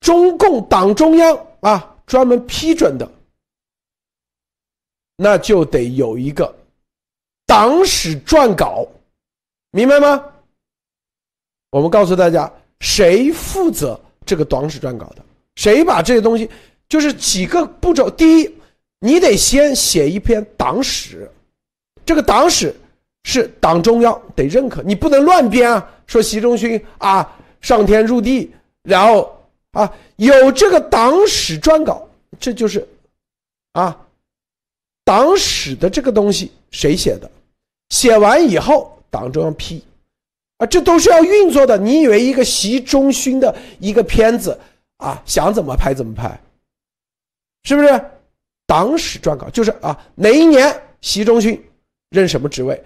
中共党中央啊专门批准的，那就得有一个党史撰稿，明白吗？我们告诉大家，谁负责这个党史撰稿的？谁把这些东西，就是几个步骤。第一，你得先写一篇党史，这个党史。是党中央得认可，你不能乱编啊！说习仲勋啊上天入地，然后啊有这个党史专稿，这就是啊党史的这个东西谁写的？写完以后党中央批啊，这都是要运作的。你以为一个习仲勋的一个片子啊，想怎么拍怎么拍？是不是？党史撰稿就是啊哪一年习仲勋任什么职位？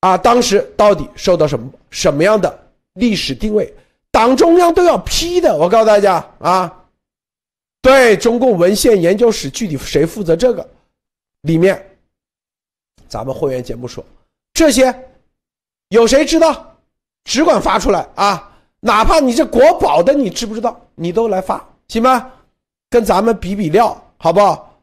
啊，当时到底受到什么什么样的历史定位？党中央都要批的。我告诉大家啊，对中共文献研究室具体谁负责这个？里面，咱们会员节目说，这些有谁知道？只管发出来啊！哪怕你这国宝的，你知不知道？你都来发行吗？跟咱们比比料，好不好？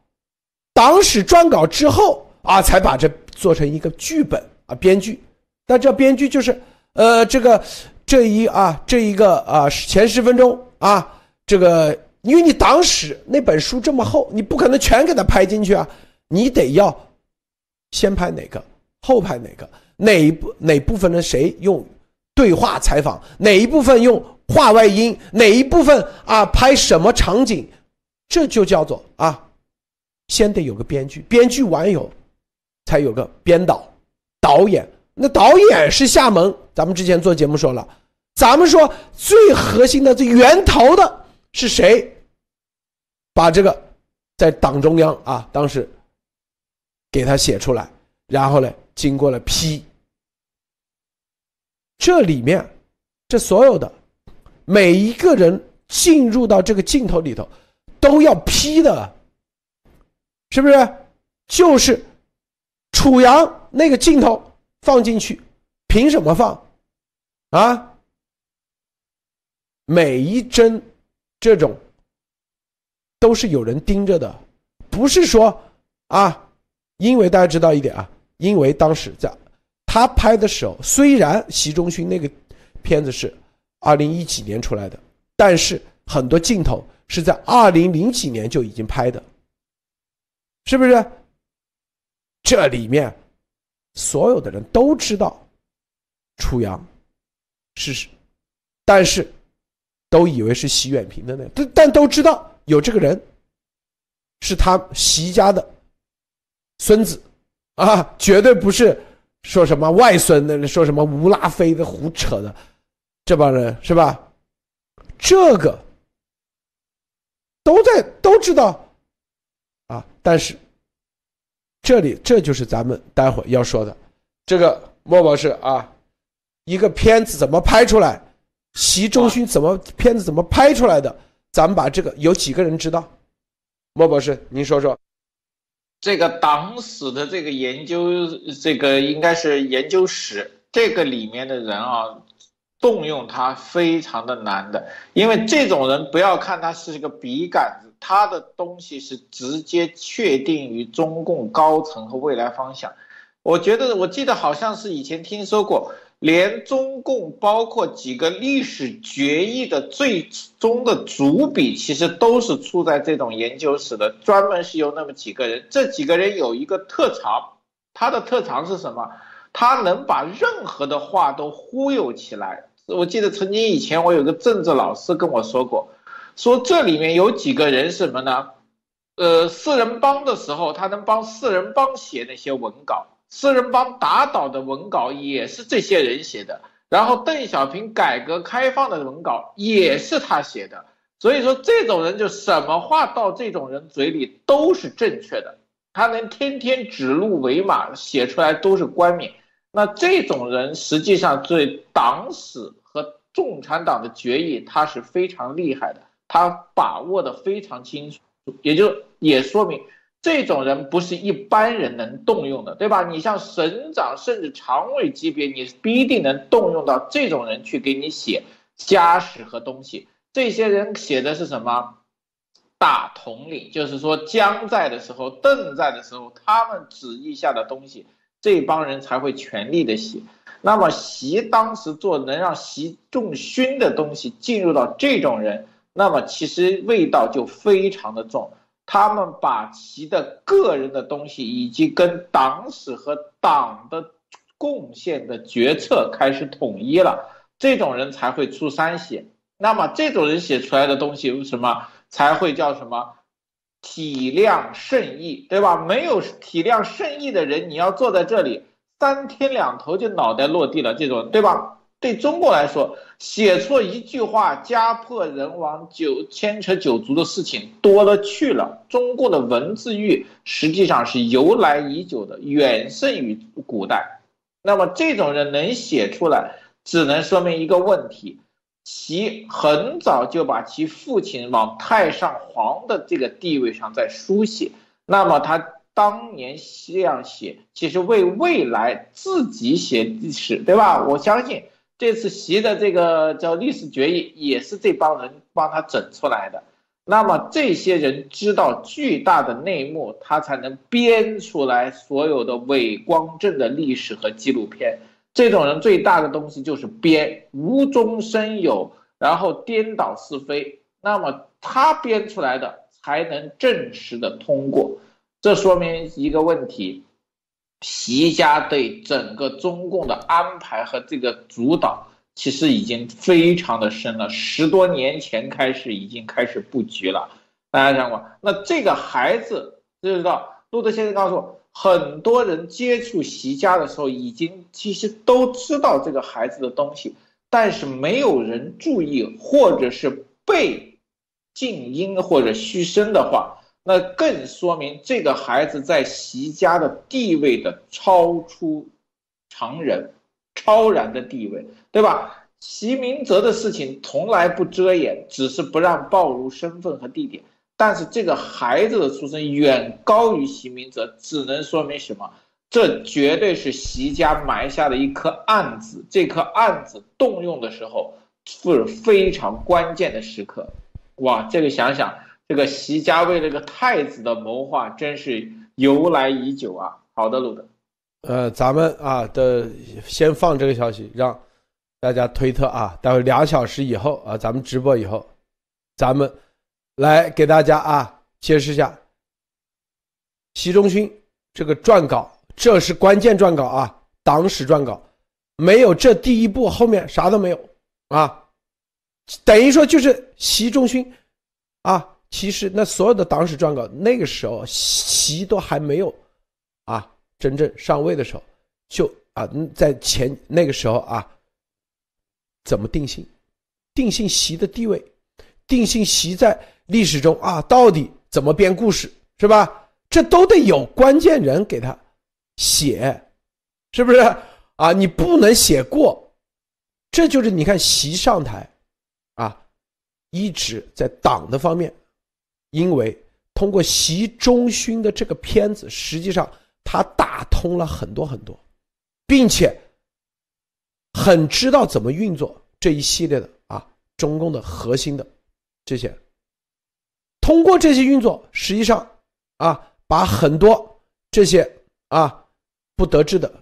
党史撰稿之后啊，才把这做成一个剧本啊，编剧。但这编剧就是，呃，这个这一啊，这一个啊，前十分钟啊，这个因为你党史那本书这么厚，你不可能全给它拍进去啊，你得要先拍哪个，后拍哪个，哪一部哪部分的谁用。对话采访哪一部分用话外音，哪一部分啊拍什么场景，这就叫做啊，先得有个编剧，编剧完有，才有个编导、导演。那导演是厦门，咱们之前做节目说了，咱们说最核心的、最源头的是谁？把这个在党中央啊，当时给他写出来，然后呢，经过了批。这里面，这所有的每一个人进入到这个镜头里头，都要批的，是不是？就是楚阳那个镜头放进去，凭什么放？啊？每一帧这种都是有人盯着的，不是说啊，因为大家知道一点啊，因为当时在。他拍的时候，虽然习仲勋那个片子是二零一几年出来的，但是很多镜头是在二零零几年就已经拍的，是不是？这里面所有的人都知道楚阳是，但是都以为是习远平的那，但但都知道有这个人是他习家的孙子啊，绝对不是。说什么外孙的？说什么吴拉菲的胡扯的，这帮人是吧？这个都在都知道啊，但是这里这就是咱们待会要说的这个莫博士啊，一个片子怎么拍出来？习仲勋怎么片子怎么拍出来的？咱们把这个有几个人知道？莫博士，您说说。这个党史的这个研究，这个应该是研究史，这个里面的人啊，动用他非常的难的，因为这种人不要看他是一个笔杆子，他的东西是直接确定于中共高层和未来方向。我觉得我记得好像是以前听说过。连中共包括几个历史决议的最终的主笔，其实都是出在这种研究室的，专门是由那么几个人。这几个人有一个特长，他的特长是什么？他能把任何的话都忽悠起来。我记得曾经以前我有个政治老师跟我说过，说这里面有几个人什么呢？呃，四人帮的时候，他能帮四人帮写那些文稿。四人帮打倒的文稿也是这些人写的，然后邓小平改革开放的文稿也是他写的，所以说这种人就什么话到这种人嘴里都是正确的，他能天天指鹿为马，写出来都是冠冕。那这种人实际上对党史和共产党的决议他是非常厉害的，他把握的非常清楚，也就也说明。这种人不是一般人能动用的，对吧？你像省长甚至常委级别，你必定能动用到这种人去给你写家史和东西。这些人写的是什么？大统领，就是说江在的时候，邓在的时候，他们旨意下的东西，这帮人才会全力的写。那么习当时做能让习仲勋的东西进入到这种人，那么其实味道就非常的重。他们把其的个人的东西，以及跟党史和党的贡献的决策开始统一了，这种人才会出三写。那么这种人写出来的东西，为什么才会叫什么体谅圣意，对吧？没有体谅圣意的人，你要坐在这里，三天两头就脑袋落地了，这种，对吧？对中国来说，写错一句话，家破人亡、九牵扯九族的事情多了去了。中国的文字狱实际上是由来已久的，远胜于古代。那么这种人能写出来，只能说明一个问题：其很早就把其父亲往太上皇的这个地位上在书写。那么他当年这样写，其实为未来自己写历史，对吧？我相信这次习的这个叫历史决议，也是这帮人帮他整出来的。那么这些人知道巨大的内幕，他才能编出来所有的伪光正的历史和纪录片。这种人最大的东西就是编，无中生有，然后颠倒是非。那么他编出来的才能正式的通过。这说明一个问题：习家对整个中共的安排和这个主导。其实已经非常的深了，十多年前开始已经开始布局了。大家想过，那这个孩子知道，路德先生告诉我，很多人接触习家的时候，已经其实都知道这个孩子的东西，但是没有人注意，或者是被静音或者嘘声的话，那更说明这个孩子在习家的地位的超出常人。超然的地位，对吧？习明泽的事情从来不遮掩，只是不让暴露身份和地点。但是这个孩子的出身远高于习明泽，只能说明什么？这绝对是习家埋下的一颗暗子。这颗暗子动用的时候是非常关键的时刻。哇，这个想想，这个习家为这个太子的谋划真是由来已久啊。好的，鲁德。呃，咱们啊的先放这个消息，让大家推特啊，待会两小时以后啊，咱们直播以后，咱们来给大家啊解释一下习仲勋这个撰稿，这是关键撰稿啊，党史撰稿，没有这第一步，后面啥都没有啊，等于说就是习仲勋啊，其实那所有的党史撰稿那个时候习都还没有啊。真正上位的时候，就啊，在前那个时候啊，怎么定性？定性习的地位，定性习在历史中啊，到底怎么编故事，是吧？这都得有关键人给他写，是不是啊？你不能写过，这就是你看习上台啊，一直在党的方面，因为通过习仲勋的这个片子，实际上。他打通了很多很多，并且很知道怎么运作这一系列的啊，中共的核心的这些，通过这些运作，实际上啊，把很多这些啊不得志的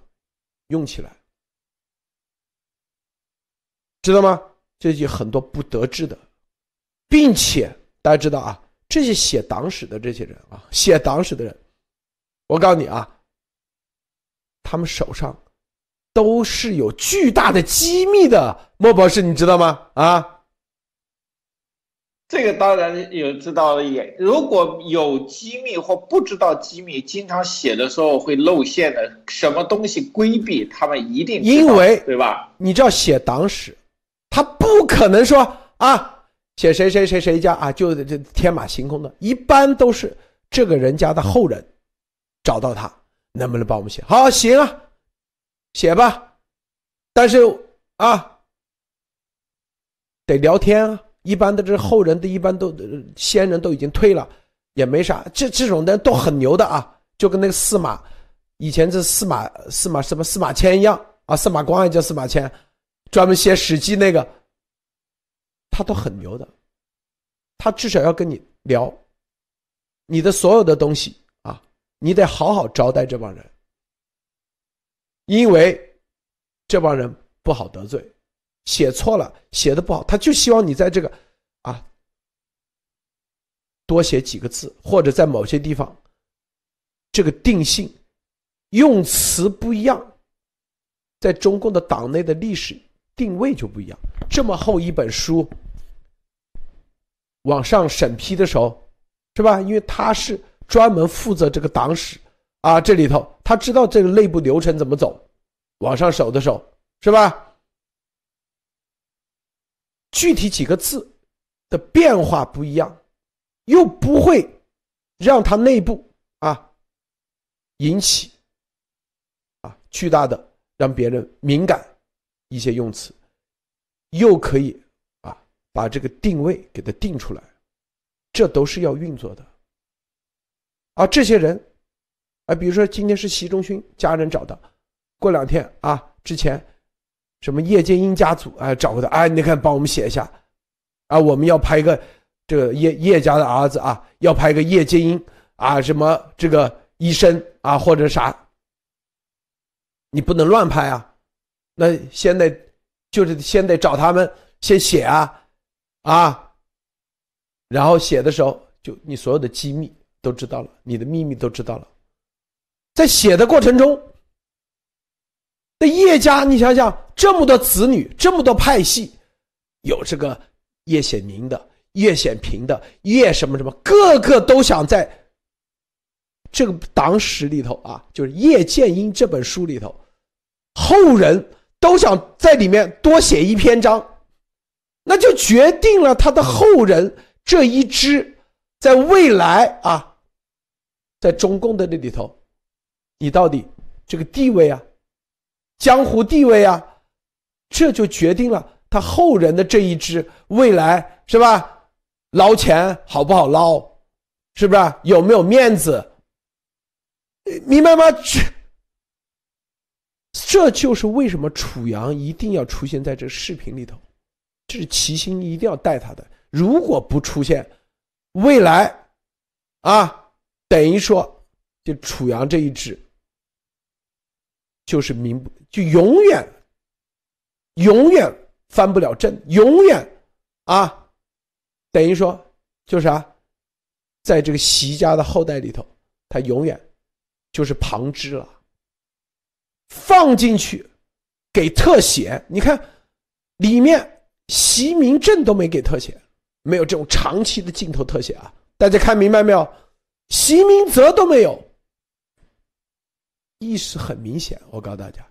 用起来，知道吗？这些很多不得志的，并且大家知道啊，这些写党史的这些人啊，写党史的人，我告诉你啊。他们手上都是有巨大的机密的，莫博士，你知道吗？啊，这个当然有知道的也。如果有机密或不知道机密，经常写的时候会露馅的，什么东西规避，他们一定因为对吧？你知道写党史，他不可能说啊，写谁谁谁谁家啊，就这天马行空的，一般都是这个人家的后人找到他。能不能帮我们写？好，行啊，写吧。但是啊，得聊天啊。一般的这后人的一般都先人都已经退了，也没啥。这这种的都很牛的啊，就跟那个司马，以前这司马司马什么司马迁一样啊。司马光也叫司马迁，专门写《史记》那个，他都很牛的。他至少要跟你聊你的所有的东西啊。你得好好招待这帮人，因为这帮人不好得罪，写错了，写的不好，他就希望你在这个啊多写几个字，或者在某些地方这个定性用词不一样，在中共的党内的历史定位就不一样。这么厚一本书往上审批的时候，是吧？因为他是。专门负责这个党史啊，这里头他知道这个内部流程怎么走，往上手的时候是吧？具体几个字的变化不一样，又不会让他内部啊引起啊巨大的，让别人敏感一些用词，又可以啊把这个定位给它定出来，这都是要运作的。而这些人，啊，比如说今天是习仲勋家人找的，过两天啊，之前什么叶剑英家族啊找过他，哎，你看帮我们写一下，啊，我们要拍一个这个叶叶家的儿子啊，要拍个叶剑英啊，什么这个医生啊或者啥。你不能乱拍啊！那现在就是先得找他们先写啊，啊，然后写的时候就你所有的机密都知道了，你的秘密都知道了。在写的过程中，那叶家你想想，这么多子女，这么多派系，有这个叶显明的、叶显平的、叶什么什么，个个都想在这个党史里头啊，就是叶剑英这本书里头。后人都想在里面多写一篇章，那就决定了他的后人这一支在未来啊，在中共的那里头，你到底这个地位啊，江湖地位啊，这就决定了他后人的这一支未来是吧？捞钱好不好捞？是不是有没有面子？明白吗？这。这就是为什么楚阳一定要出现在这视频里头，这是齐心一定要带他的。如果不出现，未来，啊，等于说，就楚阳这一支，就是名就永远，永远翻不了正，永远，啊，等于说就是啥，在这个习家的后代里头，他永远就是旁支了。放进去，给特写。你看，里面习明正都没给特写，没有这种长期的镜头特写啊！大家看明白没有？习明泽都没有，意识很明显。我告诉大家，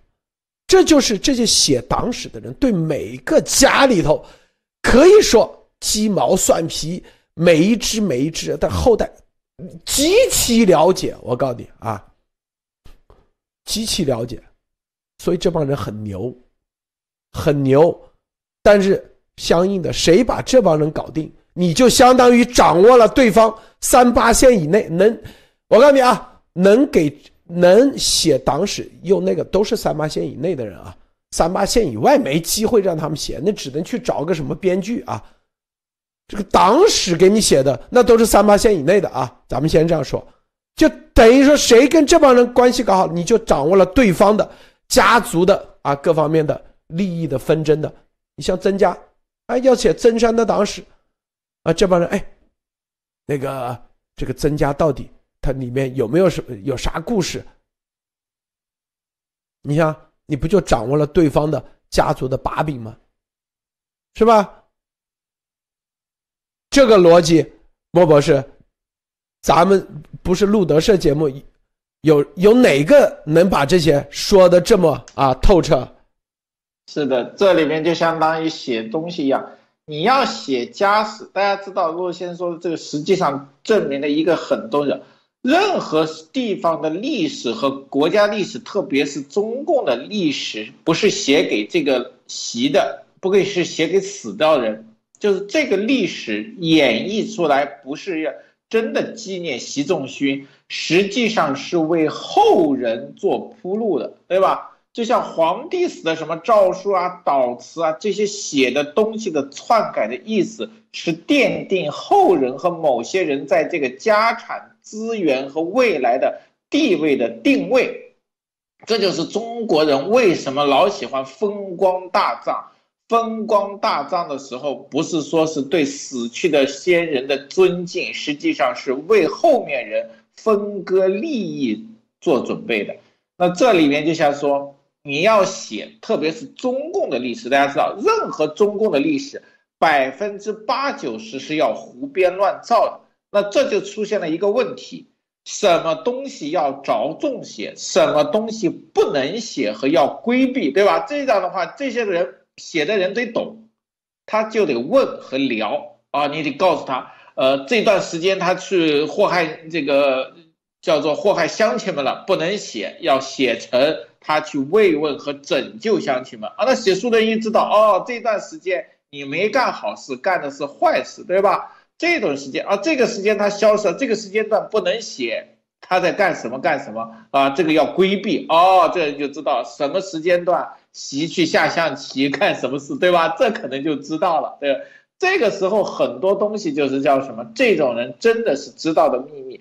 这就是这些写党史的人对每个家里头，可以说鸡毛蒜皮，每一只每一只的后代极其了解。我告诉你啊。极其了解，所以这帮人很牛，很牛。但是相应的，谁把这帮人搞定，你就相当于掌握了对方三八线以内能。我告诉你啊，能给能写党史又那个都是三八线以内的人啊，三八线以外没机会让他们写，那只能去找个什么编剧啊。这个党史给你写的那都是三八线以内的啊，咱们先这样说。就等于说，谁跟这帮人关系搞好，你就掌握了对方的家族的啊各方面的利益的纷争的。你像曾家，哎，要写曾山的党史，啊，这帮人哎，那个这个曾家到底他里面有没有什么有啥故事？你像你不就掌握了对方的家族的把柄吗？是吧？这个逻辑，莫博士。咱们不是路德社节目，有有哪个能把这些说的这么啊透彻？是的，这里面就相当于写东西一样。你要写家史，大家知道陆先说的这个，实际上证明了一个很多人，任何地方的历史和国家历史，特别是中共的历史，不是写给这个习的，不可以是写给死掉的人，就是这个历史演绎出来，不是要。真的纪念习仲勋，实际上是为后人做铺路的，对吧？就像皇帝死的什么诏书啊、悼词啊，这些写的东西的篡改的意思，是奠定后人和某些人在这个家产资源和未来的地位的定位。这就是中国人为什么老喜欢风光大葬。风光大葬的时候，不是说是对死去的先人的尊敬，实际上是为后面人分割利益做准备的。那这里面就像说，你要写，特别是中共的历史，大家知道，任何中共的历史，百分之八九十是要胡编乱造的。那这就出现了一个问题：什么东西要着重写，什么东西不能写和要规避，对吧？这样的话，这些人。写的人得懂，他就得问和聊啊，你得告诉他，呃，这段时间他去祸害这个叫做祸害乡亲们了，不能写，要写成他去慰问和拯救乡亲们啊。那写书的人知道哦，这段时间你没干好事，干的是坏事，对吧？这段时间啊，这个时间他消失了，这个时间段不能写他在干什么干什么啊，这个要规避哦，这人就知道什么时间段习去下象棋 干什么事，对吧？这可能就知道了，对。这个时候很多东西就是叫什么？这种人真的是知道的秘密，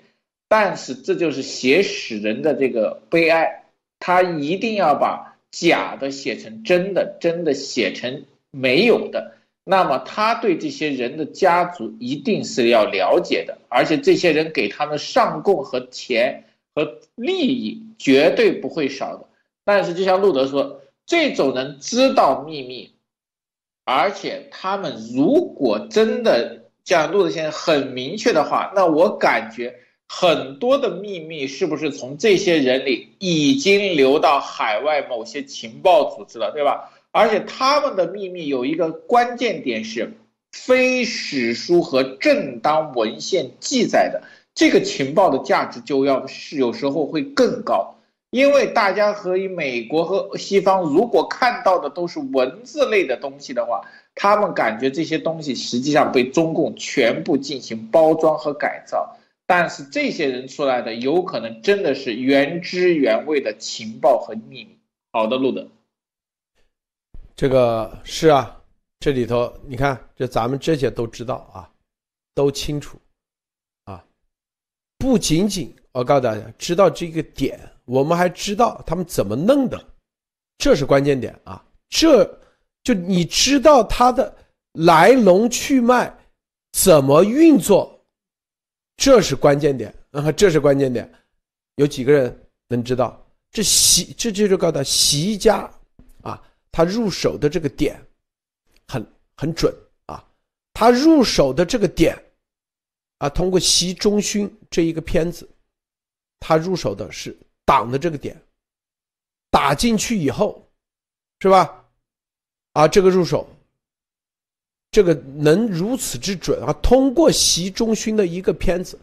但是这就是写史人的这个悲哀，他一定要把假的写成真的，真的写成没有的。那么他对这些人的家族一定是要了解的，而且这些人给他们上供和钱和利益绝对不会少的。但是就像路德说，这种人知道秘密。而且他们如果真的像陆子先生很明确的话，那我感觉很多的秘密是不是从这些人里已经流到海外某些情报组织了，对吧？而且他们的秘密有一个关键点是，非史书和正当文献记载的，这个情报的价值就要是有时候会更高。因为大家和美国和西方如果看到的都是文字类的东西的话，他们感觉这些东西实际上被中共全部进行包装和改造。但是这些人出来的有可能真的是原汁原味的情报和秘密。好的，路德，这个是啊，这里头你看，这咱们这些都知道啊，都清楚啊，不仅仅我告诉大家知道这个点。我们还知道他们怎么弄的，这是关键点啊！这就你知道他的来龙去脉，怎么运作，这是关键点啊！这是关键点。有几个人能知道？这习这就是告诉他习家啊，他入手的这个点很很准啊，他入手的这个点啊，通过习中勋这一个片子，他入手的是。党的这个点打进去以后，是吧？啊，这个入手，这个能如此之准啊！通过习中勋的一个片子，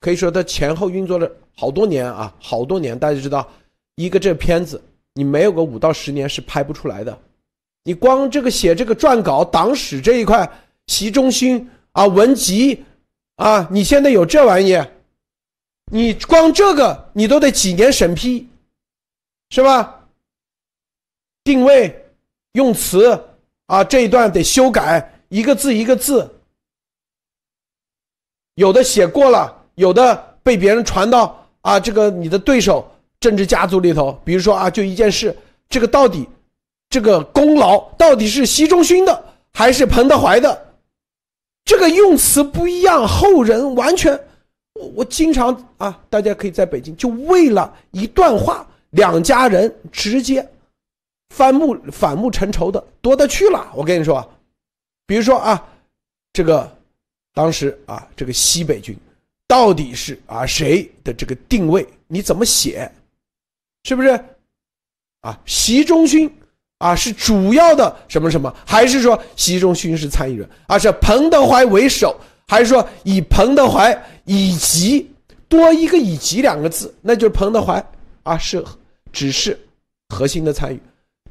可以说他前后运作了好多年啊，好多年。大家知道，一个这片子，你没有个五到十年是拍不出来的。你光这个写这个撰稿、党史这一块，习中勋啊，文集啊，你现在有这玩意？你光这个你都得几年审批，是吧？定位、用词啊，这一段得修改，一个字一个字。有的写过了，有的被别人传到啊，这个你的对手政治家族里头。比如说啊，就一件事，这个到底这个功劳到底是习仲勋的还是彭德怀的？这个用词不一样，后人完全。我我经常啊，大家可以在北京，就为了一段话，两家人直接翻目反目成仇的多得去了。我跟你说，比如说啊，这个当时啊，这个西北军到底是啊谁的这个定位？你怎么写？是不是？啊，习仲勋啊是主要的什么什么？还是说习仲勋是参与人？而是彭德怀为首？还是说以彭德怀以及多一个以及两个字，那就是彭德怀啊，是只是核心的参与。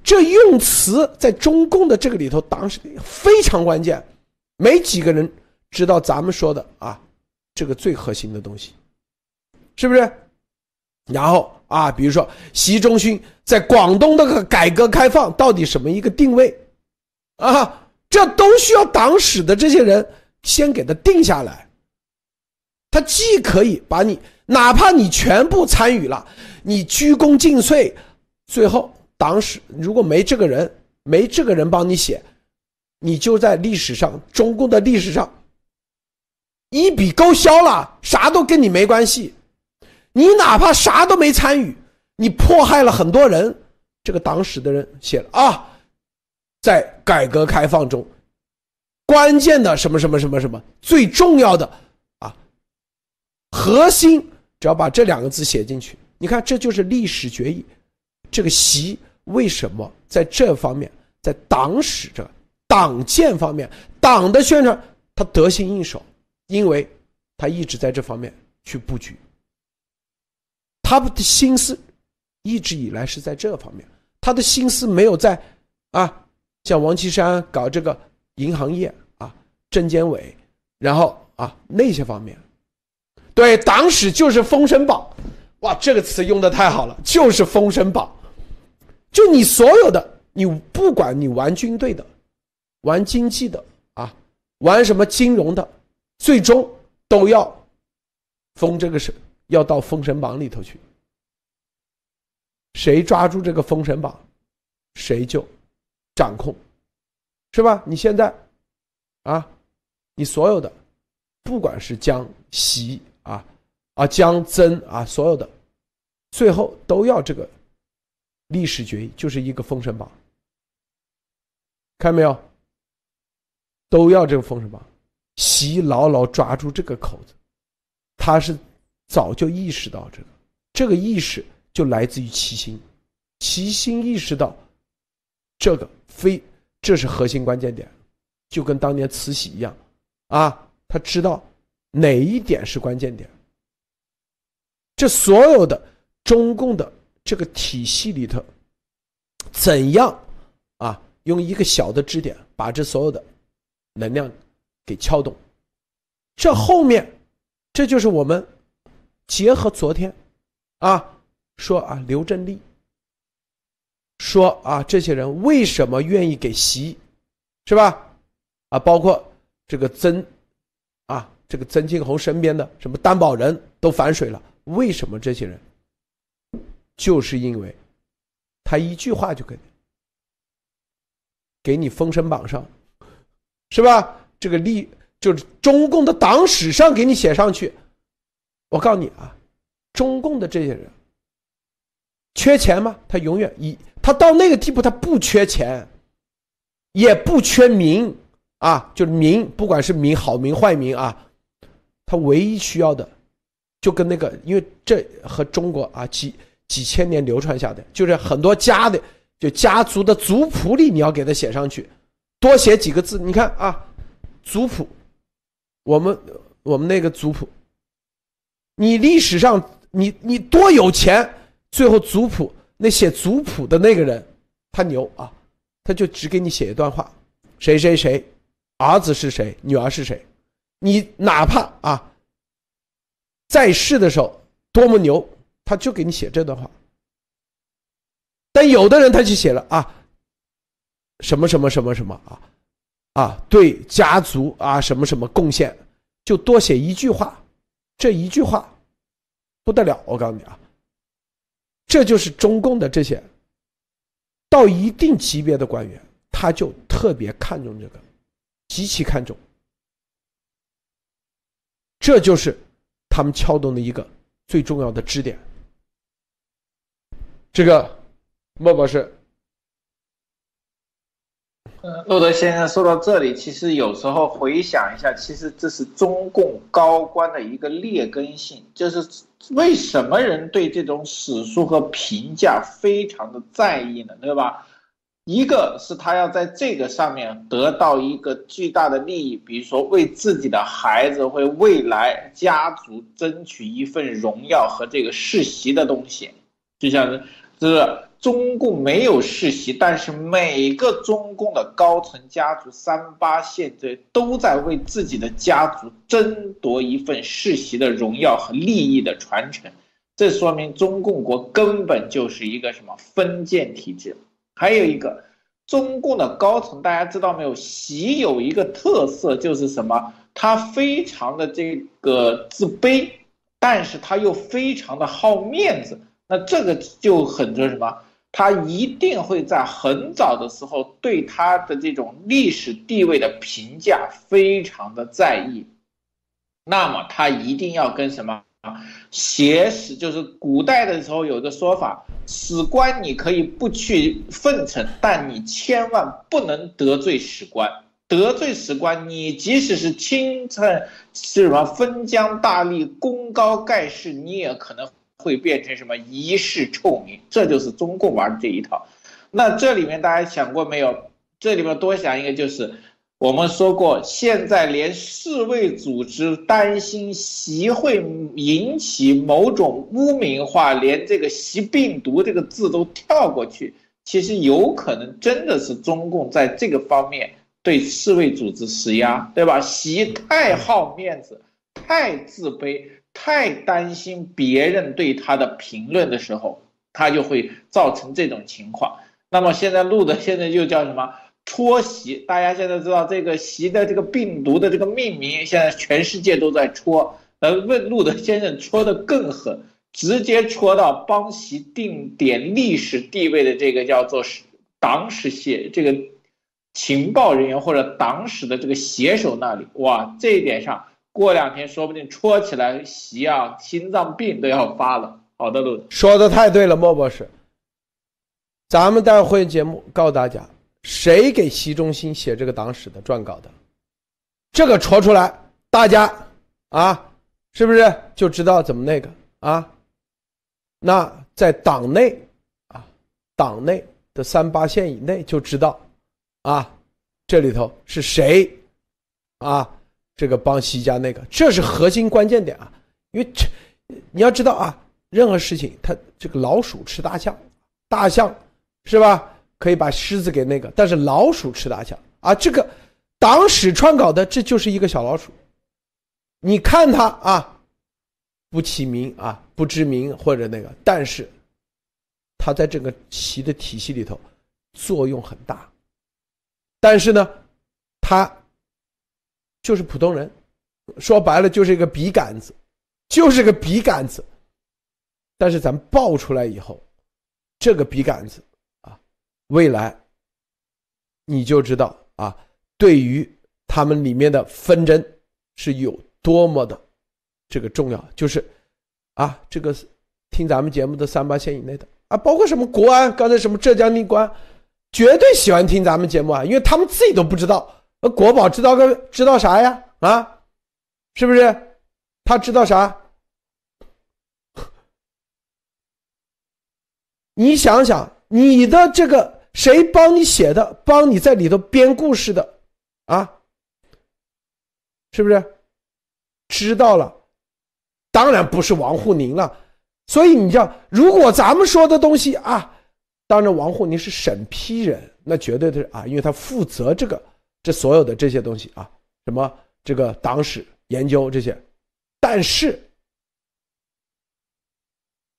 这用词在中共的这个里头，当时非常关键，没几个人知道咱们说的啊，这个最核心的东西，是不是？然后啊，比如说习仲勋在广东的个改革开放到底什么一个定位啊，这都需要党史的这些人。先给他定下来，他既可以把你，哪怕你全部参与了，你鞠躬尽瘁，最后党史如果没这个人，没这个人帮你写，你就在历史上，中共的历史上一笔勾销了，啥都跟你没关系。你哪怕啥都没参与，你迫害了很多人，这个党史的人写了啊，在改革开放中。关键的什么什么什么什么最重要的啊，核心只要把这两个字写进去，你看这就是历史决议。这个习为什么在这方面，在党史这党建方面，党的宣传他得心应手，因为他一直在这方面去布局，他的心思一直以来是在这方面，他的心思没有在啊，像王岐山搞这个银行业啊，证监委，然后啊那些方面，对，党史就是《封神榜》，哇，这个词用的太好了，就是《封神榜》，就你所有的，你不管你玩军队的，玩经济的啊，玩什么金融的，最终都要封这个是要到《封神榜》里头去。谁抓住这个封神榜，谁就掌控，是吧？你现在啊，你所有的，不管是江西啊啊江曾啊，所有的，最后都要这个历史决议，就是一个封神榜，看到没有？都要这个封神榜，习牢牢抓住这个口子，他是早就意识到这个，这个意识。就来自于齐心，齐心意识到这个非这是核心关键点，就跟当年慈禧一样，啊，他知道哪一点是关键点。这所有的中共的这个体系里头，怎样啊，用一个小的支点把这所有的能量给撬动？这后面，这就是我们结合昨天啊。说啊，刘振立说啊，这些人为什么愿意给习，是吧？啊，包括这个曾啊，这个曾庆红身边的什么担保人都反水了，为什么这些人？就是因为他一句话就给你给你封神榜上，是吧？这个历就是中共的党史上给你写上去。我告诉你啊，中共的这些人。缺钱吗？他永远以他到那个地步，他不缺钱，也不缺名啊，就是名，不管是名好名坏名啊，他唯一需要的，就跟那个，因为这和中国啊几几千年流传下的，就是很多家的，就家族的族谱里，你要给他写上去，多写几个字。你看啊，族谱，我们我们那个族谱，你历史上你你多有钱。最后族谱那写族谱的那个人，他牛啊，他就只给你写一段话，谁谁谁，儿子是谁，女儿是谁，你哪怕啊，在世的时候多么牛，他就给你写这段话。但有的人他就写了啊，什么什么什么什么啊，啊对家族啊什么什么贡献，就多写一句话，这一句话不得了，我告诉你啊。这就是中共的这些到一定级别的官员，他就特别看重这个，极其看重。这就是他们撬动的一个最重要的支点。这个莫博士。洛德先生说到这里，其实有时候回想一下，其实这是中共高官的一个劣根性，就是为什么人对这种史书和评价非常的在意呢？对吧？一个是他要在这个上面得到一个巨大的利益，比如说为自己的孩子、为未来家族争取一份荣耀和这个世袭的东西，就像是这。中共没有世袭，但是每个中共的高层家族、三八线这都在为自己的家族争夺一份世袭的荣耀和利益的传承。这说明中共国根本就是一个什么封建体制。还有一个，中共的高层大家知道没有？习有一个特色就是什么？他非常的这个自卑，但是他又非常的好面子。那这个就很多什么？他一定会在很早的时候对他的这种历史地位的评价非常的在意，那么他一定要跟什么？写史，就是古代的时候有个说法，史官你可以不去奉承，但你千万不能得罪史官，得罪史官，你即使是亲称是什么？封疆大吏、功高盖世，你也可能。会变成什么一世臭名？这就是中共玩的这一套。那这里面大家想过没有？这里面多想一个，就是我们说过，现在连世卫组织担心习会引起某种污名化，连这个“习病毒”这个字都跳过去。其实有可能真的是中共在这个方面对世卫组织施压，对吧？习太好面子，太自卑，太担心别人对他的评论的时候，他就会造成这种情况。那么现在录的现在就叫什么？戳席，大家现在知道这个席的这个病毒的这个命名，现在全世界都在戳。呃，问路德先生戳的更狠，直接戳到帮席定点历史地位的这个叫做党史写这个情报人员或者党史的这个写手那里。哇，这一点上，过两天说不定戳起来，习啊，心脏病都要发了。好的，路说的太对了，莫博士。咱们待会节目告诉大家。谁给习仲勋写这个党史的撰稿的？这个戳出来，大家啊，是不是就知道怎么那个啊？那在党内啊，党内的三八线以内就知道啊，这里头是谁啊？这个帮习家那个，这是核心关键点啊！因为这你要知道啊，任何事情它这个老鼠吃大象，大象是吧？可以把狮子给那个，但是老鼠吃大象啊！这个党史串稿的，这就是一个小老鼠。你看他啊，不起名啊，不知名或者那个，但是他在这个习的体系里头作用很大。但是呢，他就是普通人，说白了就是一个笔杆子，就是个笔杆子。但是咱爆出来以后，这个笔杆子啊。未来，你就知道啊，对于他们里面的纷争是有多么的这个重要。就是啊，这个听咱们节目的三八线以内的啊，包括什么国安，刚才什么浙江宁关，绝对喜欢听咱们节目啊，因为他们自己都不知道。国宝知道个知道啥呀？啊，是不是？他知道啥？你想想，你的这个。谁帮你写的？帮你在里头编故事的，啊，是不是？知道了，当然不是王沪宁了。所以你知道，如果咱们说的东西啊，当然王沪宁是审批人，那绝对的是啊，因为他负责这个这所有的这些东西啊，什么这个党史研究这些，但是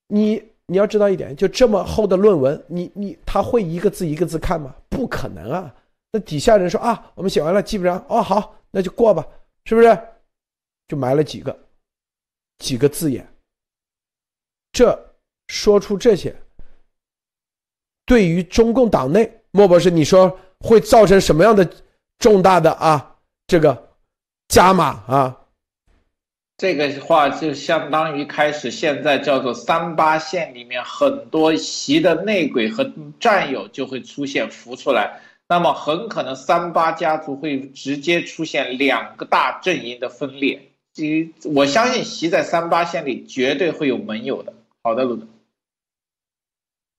你。你要知道一点，就这么厚的论文，你你他会一个字一个字看吗？不可能啊！那底下人说啊，我们写完了，基本上哦好，那就过吧，是不是？就埋了几个几个字眼。这说出这些，对于中共党内，莫博士，你说会造成什么样的重大的啊这个加码啊？这个话就相当于开始，现在叫做三八线里面很多席的内鬼和战友就会出现浮出来，那么很可能三八家族会直接出现两个大阵营的分裂。这我相信席在三八线里绝对会有盟友的。好的，鲁德。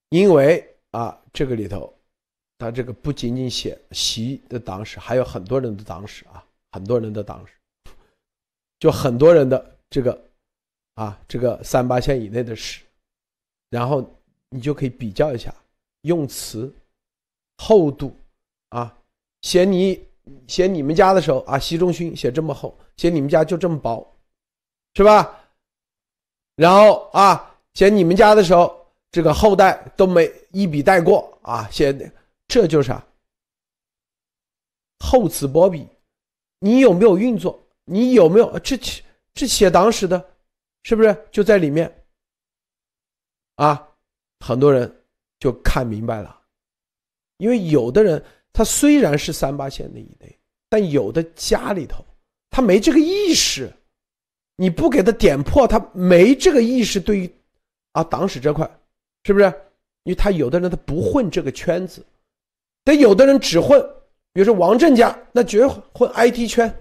因为啊，这个里头，他这个不仅仅写习的党史，还有很多人的党史啊，很多人的党史。就很多人的这个，啊，这个三八线以内的史，然后你就可以比较一下用词厚度，啊，写你写你们家的时候啊，习仲勋写这么厚，写你们家就这么薄，是吧？然后啊，写你们家的时候，这个后代都没一笔带过啊，写这就是啊，厚此薄彼，你有没有运作？你有没有这这写党史的，是不是就在里面？啊，很多人就看明白了，因为有的人他虽然是三八线那一类，但有的家里头他没这个意识，你不给他点破，他没这个意识。对于啊党史这块，是不是？因为他有的人他不混这个圈子，但有的人只混，比如说王震家，那绝混 IT 圈。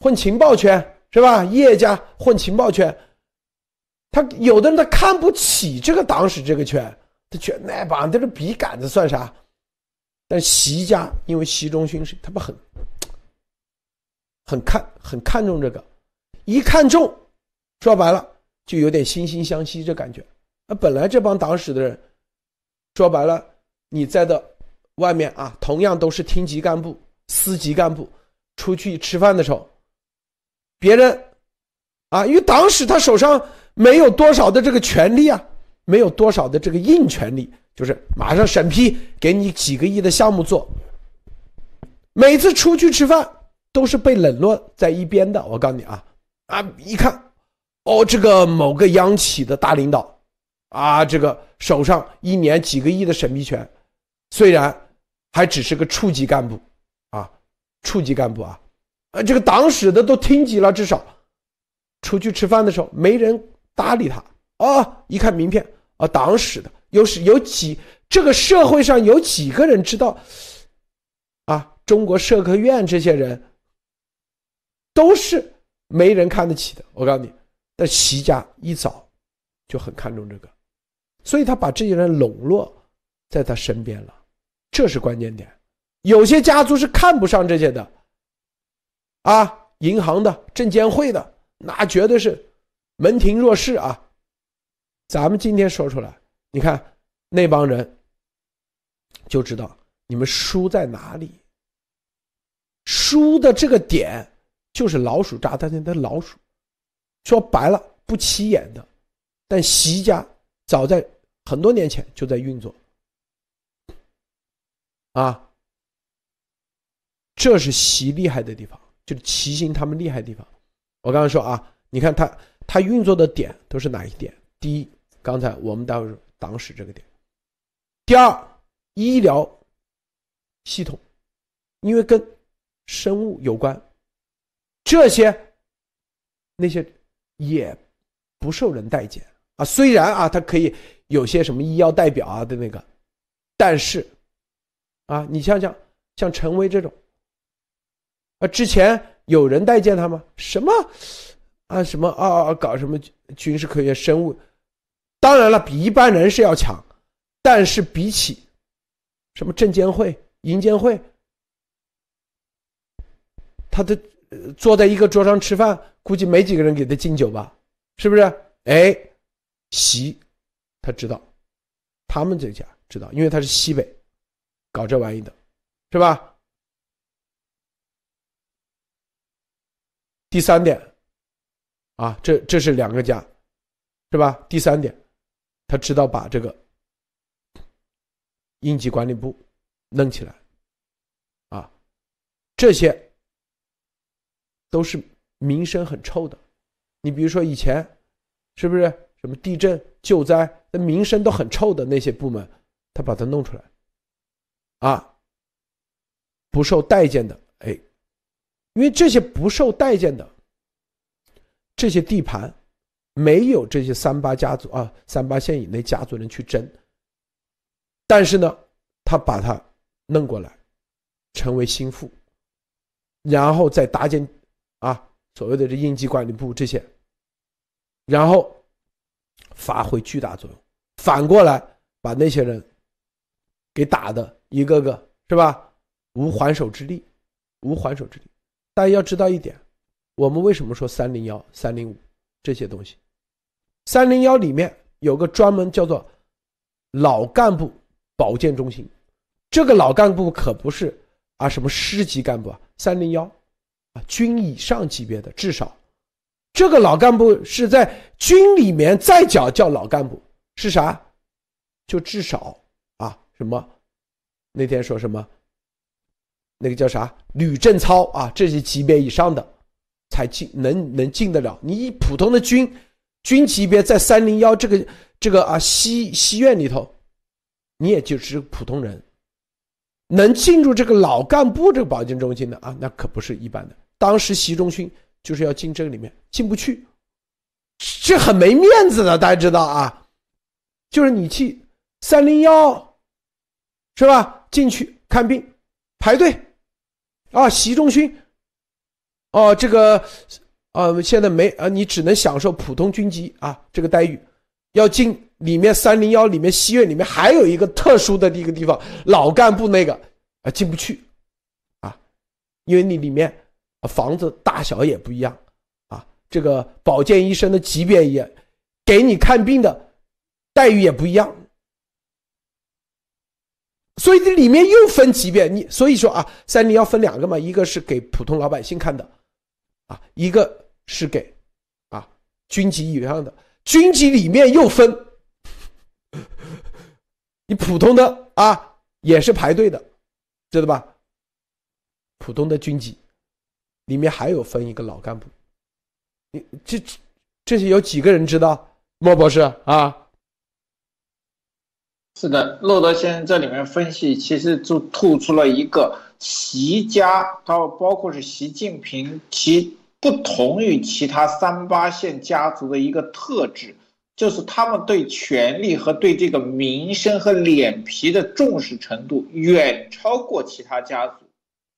混情报圈是吧？叶家混情报圈，他有的人他看不起这个党史这个圈，他觉得那帮这个笔杆子算啥？但习家因为习仲勋是他们很很看很看重这个，一看重，说白了就有点惺惺相惜这感觉。那本来这帮党史的人，说白了你在的外面啊，同样都是厅级干部、司级干部，出去吃饭的时候，别人啊，因为党史他手上没有多少的这个权利啊，没有多少的这个硬权利。就是马上审批，给你几个亿的项目做。每次出去吃饭都是被冷落在一边的。我告诉你啊，啊，一看，哦，这个某个央企的大领导，啊，这个手上一年几个亿的审批权，虽然还只是个处级干部，啊，处级干部啊，啊，这个党史的都厅级了，至少出去吃饭的时候没人搭理他。啊，一看名片，啊，党史的。有是有几这个社会上有几个人知道啊？中国社科院这些人都是没人看得起的。我告诉你，但习家一早就很看重这个，所以他把这些人笼络在他身边了，这是关键点。有些家族是看不上这些的，啊，银行的、证监会的，那绝对是门庭若市啊。咱们今天说出来。你看那帮人就知道你们输在哪里，输的这个点就是老鼠炸弹的老鼠，说白了不起眼的，但习家早在很多年前就在运作，啊，这是习厉害的地方，就是齐心他们厉害地方。我刚刚说啊，你看他他运作的点都是哪一点？第一，刚才我们待会儿。党史这个点，第二，医疗系统，因为跟生物有关，这些那些也不受人待见啊。虽然啊，他可以有些什么医药代表啊的那个，但是啊，你想想，像陈威这种啊，之前有人待见他吗？什么啊，什么啊啊，搞什么军事科学、生物。当然了，比一般人是要强，但是比起什么证监会、银监会，他的坐在一个桌上吃饭，估计没几个人给他敬酒吧？是不是？哎，习他知道，他们这家知道，因为他是西北搞这玩意的，是吧？第三点，啊，这这是两个家，是吧？第三点。他知道把这个应急管理部弄起来，啊，这些都是名声很臭的。你比如说以前，是不是什么地震救灾，那名声都很臭的那些部门，他把它弄出来，啊，不受待见的，哎，因为这些不受待见的这些地盘。没有这些三八家族啊，三八线以内家族人去争，但是呢，他把他弄过来，成为心腹，然后再搭建啊所谓的这应急管理部这些，然后发挥巨大作用。反过来把那些人给打的一个个是吧，无还手之力，无还手之力。大家要知道一点，我们为什么说三零幺、三零五这些东西？三零幺里面有个专门叫做老干部保健中心，这个老干部可不是啊什么师级干部啊，三零幺啊军以上级别的，至少这个老干部是在军里面再叫叫老干部是啥？就至少啊什么那天说什么那个叫啥吕正操啊这些级别以上的才进能能进得了，你普通的军。军级别在三零幺这个这个啊西西院里头，你也就是普通人，能进入这个老干部这个保健中心的啊，那可不是一般的。当时习仲勋就是要进这个里面，进不去，这很没面子的，大家知道啊？就是你去三零幺，是吧？进去看病排队，啊，习仲勋，哦，这个。啊，现在没啊，你只能享受普通军级啊这个待遇。要进里面三零幺里面西院里面还有一个特殊的一个地方，老干部那个啊进不去，啊，因为你里面房子大小也不一样，啊，这个保健医生的级别也，给你看病的待遇也不一样，所以这里面又分级别，你所以说啊，三零要分两个嘛，一个是给普通老百姓看的，啊，一个是给啊军级以上的，军级里面又分。你普通的啊，也是排队的，知道吧？普通的军级里面还有分一个老干部，你这这些有几个人知道？莫博士啊，是的，洛德先生这里面分析，其实就突出了一个习家，他包括是习近平其不同于其他三八线家族的一个特质。就是他们对权力和对这个名声和脸皮的重视程度远超过其他家族。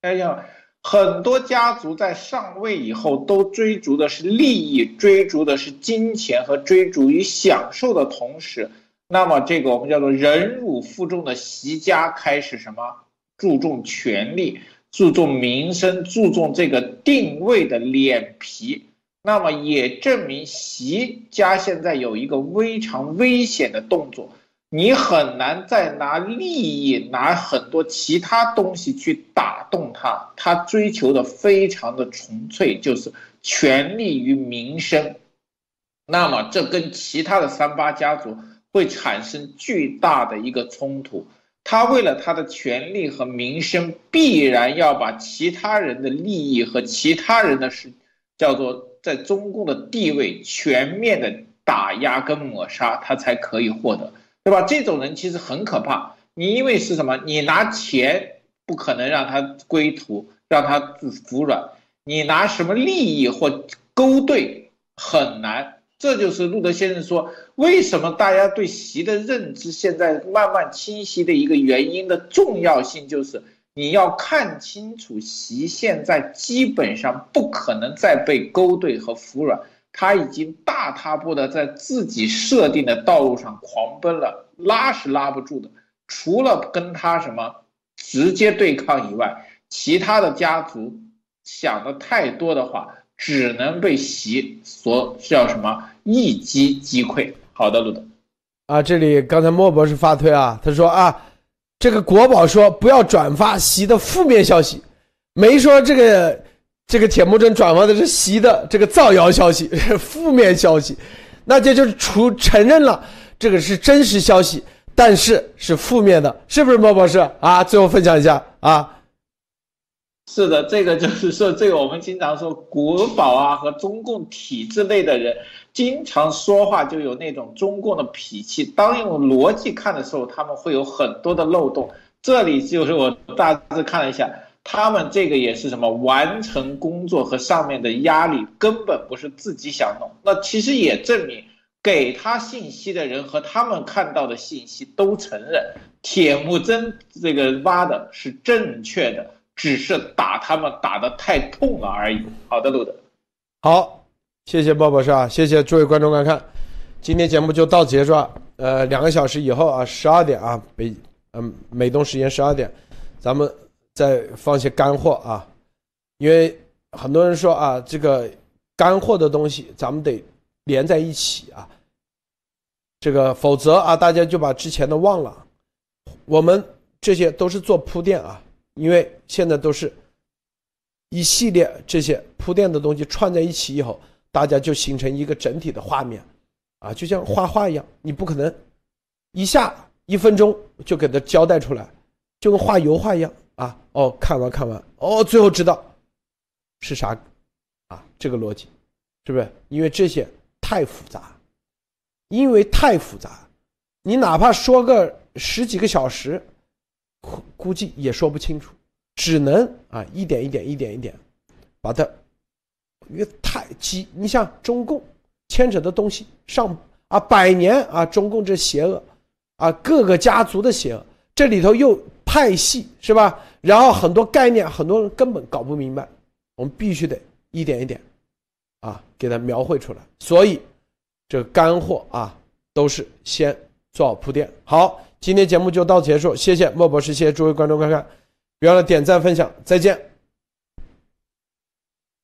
哎呀，很多家族在上位以后都追逐的是利益，追逐的是金钱和追逐于享受的同时，那么这个我们叫做忍辱负重的习家开始什么注重权力，注重名声，注重这个定位的脸皮。那么也证明习家现在有一个非常危险的动作，你很难再拿利益、拿很多其他东西去打动他。他追求的非常的纯粹，就是权力与民生。那么这跟其他的三八家族会产生巨大的一个冲突。他为了他的权利和民生，必然要把其他人的利益和其他人的事叫做。在中共的地位全面的打压跟抹杀，他才可以获得，对吧？这种人其实很可怕。你因为是什么？你拿钱不可能让他归途，让他服软。你拿什么利益或勾兑很难。这就是路德先生说，为什么大家对习的认知现在慢慢清晰的一个原因的重要性，就是。你要看清楚，习现在基本上不可能再被勾兑和服软，他已经大踏步的在自己设定的道路上狂奔了，拉是拉不住的。除了跟他什么直接对抗以外，其他的家族想的太多的话，只能被习所叫什么一击击溃。好的，路德，啊，这里刚才莫博士发推啊，他说啊。这个国宝说不要转发习的负面消息，没说这个这个铁木真转发的是习的这个造谣消息，负面消息，那这就是除承认了这个是真实消息，但是是负面的，是不是莫博士啊？最后分享一下啊。是的，这个就是说，这个我们经常说国宝啊和中共体制内的人。经常说话就有那种中共的脾气，当用逻辑看的时候，他们会有很多的漏洞。这里就是我大致看了一下，他们这个也是什么完成工作和上面的压力，根本不是自己想弄。那其实也证明，给他信息的人和他们看到的信息都承认，铁木真这个挖的是正确的，只是打他们打的太痛了而已。好的，路德，好。谢谢鲍博士啊，谢谢诸位观众观看，今天节目就到结束了。呃，两个小时以后啊，十二点啊，北嗯美东时间十二点，咱们再放些干货啊，因为很多人说啊，这个干货的东西咱们得连在一起啊，这个否则啊，大家就把之前的忘了。我们这些都是做铺垫啊，因为现在都是一系列这些铺垫的东西串在一起以后。大家就形成一个整体的画面，啊，就像画画一样，你不可能一下一分钟就给他交代出来，就跟画油画一样啊。哦，看完看完，哦，最后知道是啥，啊，这个逻辑是不是？因为这些太复杂，因为太复杂，你哪怕说个十几个小时，估计也说不清楚，只能啊一点一点一点一点把它。因为太急，你像中共牵扯的东西上啊，百年啊，中共这邪恶啊，各个家族的邪恶，这里头又派系是吧？然后很多概念，很多人根本搞不明白，我们必须得一点一点啊，给它描绘出来。所以这干货啊，都是先做好铺垫。好，今天节目就到此结束，谢谢莫博士，谢谢诸位观众观看。别忘了点赞分享，再见。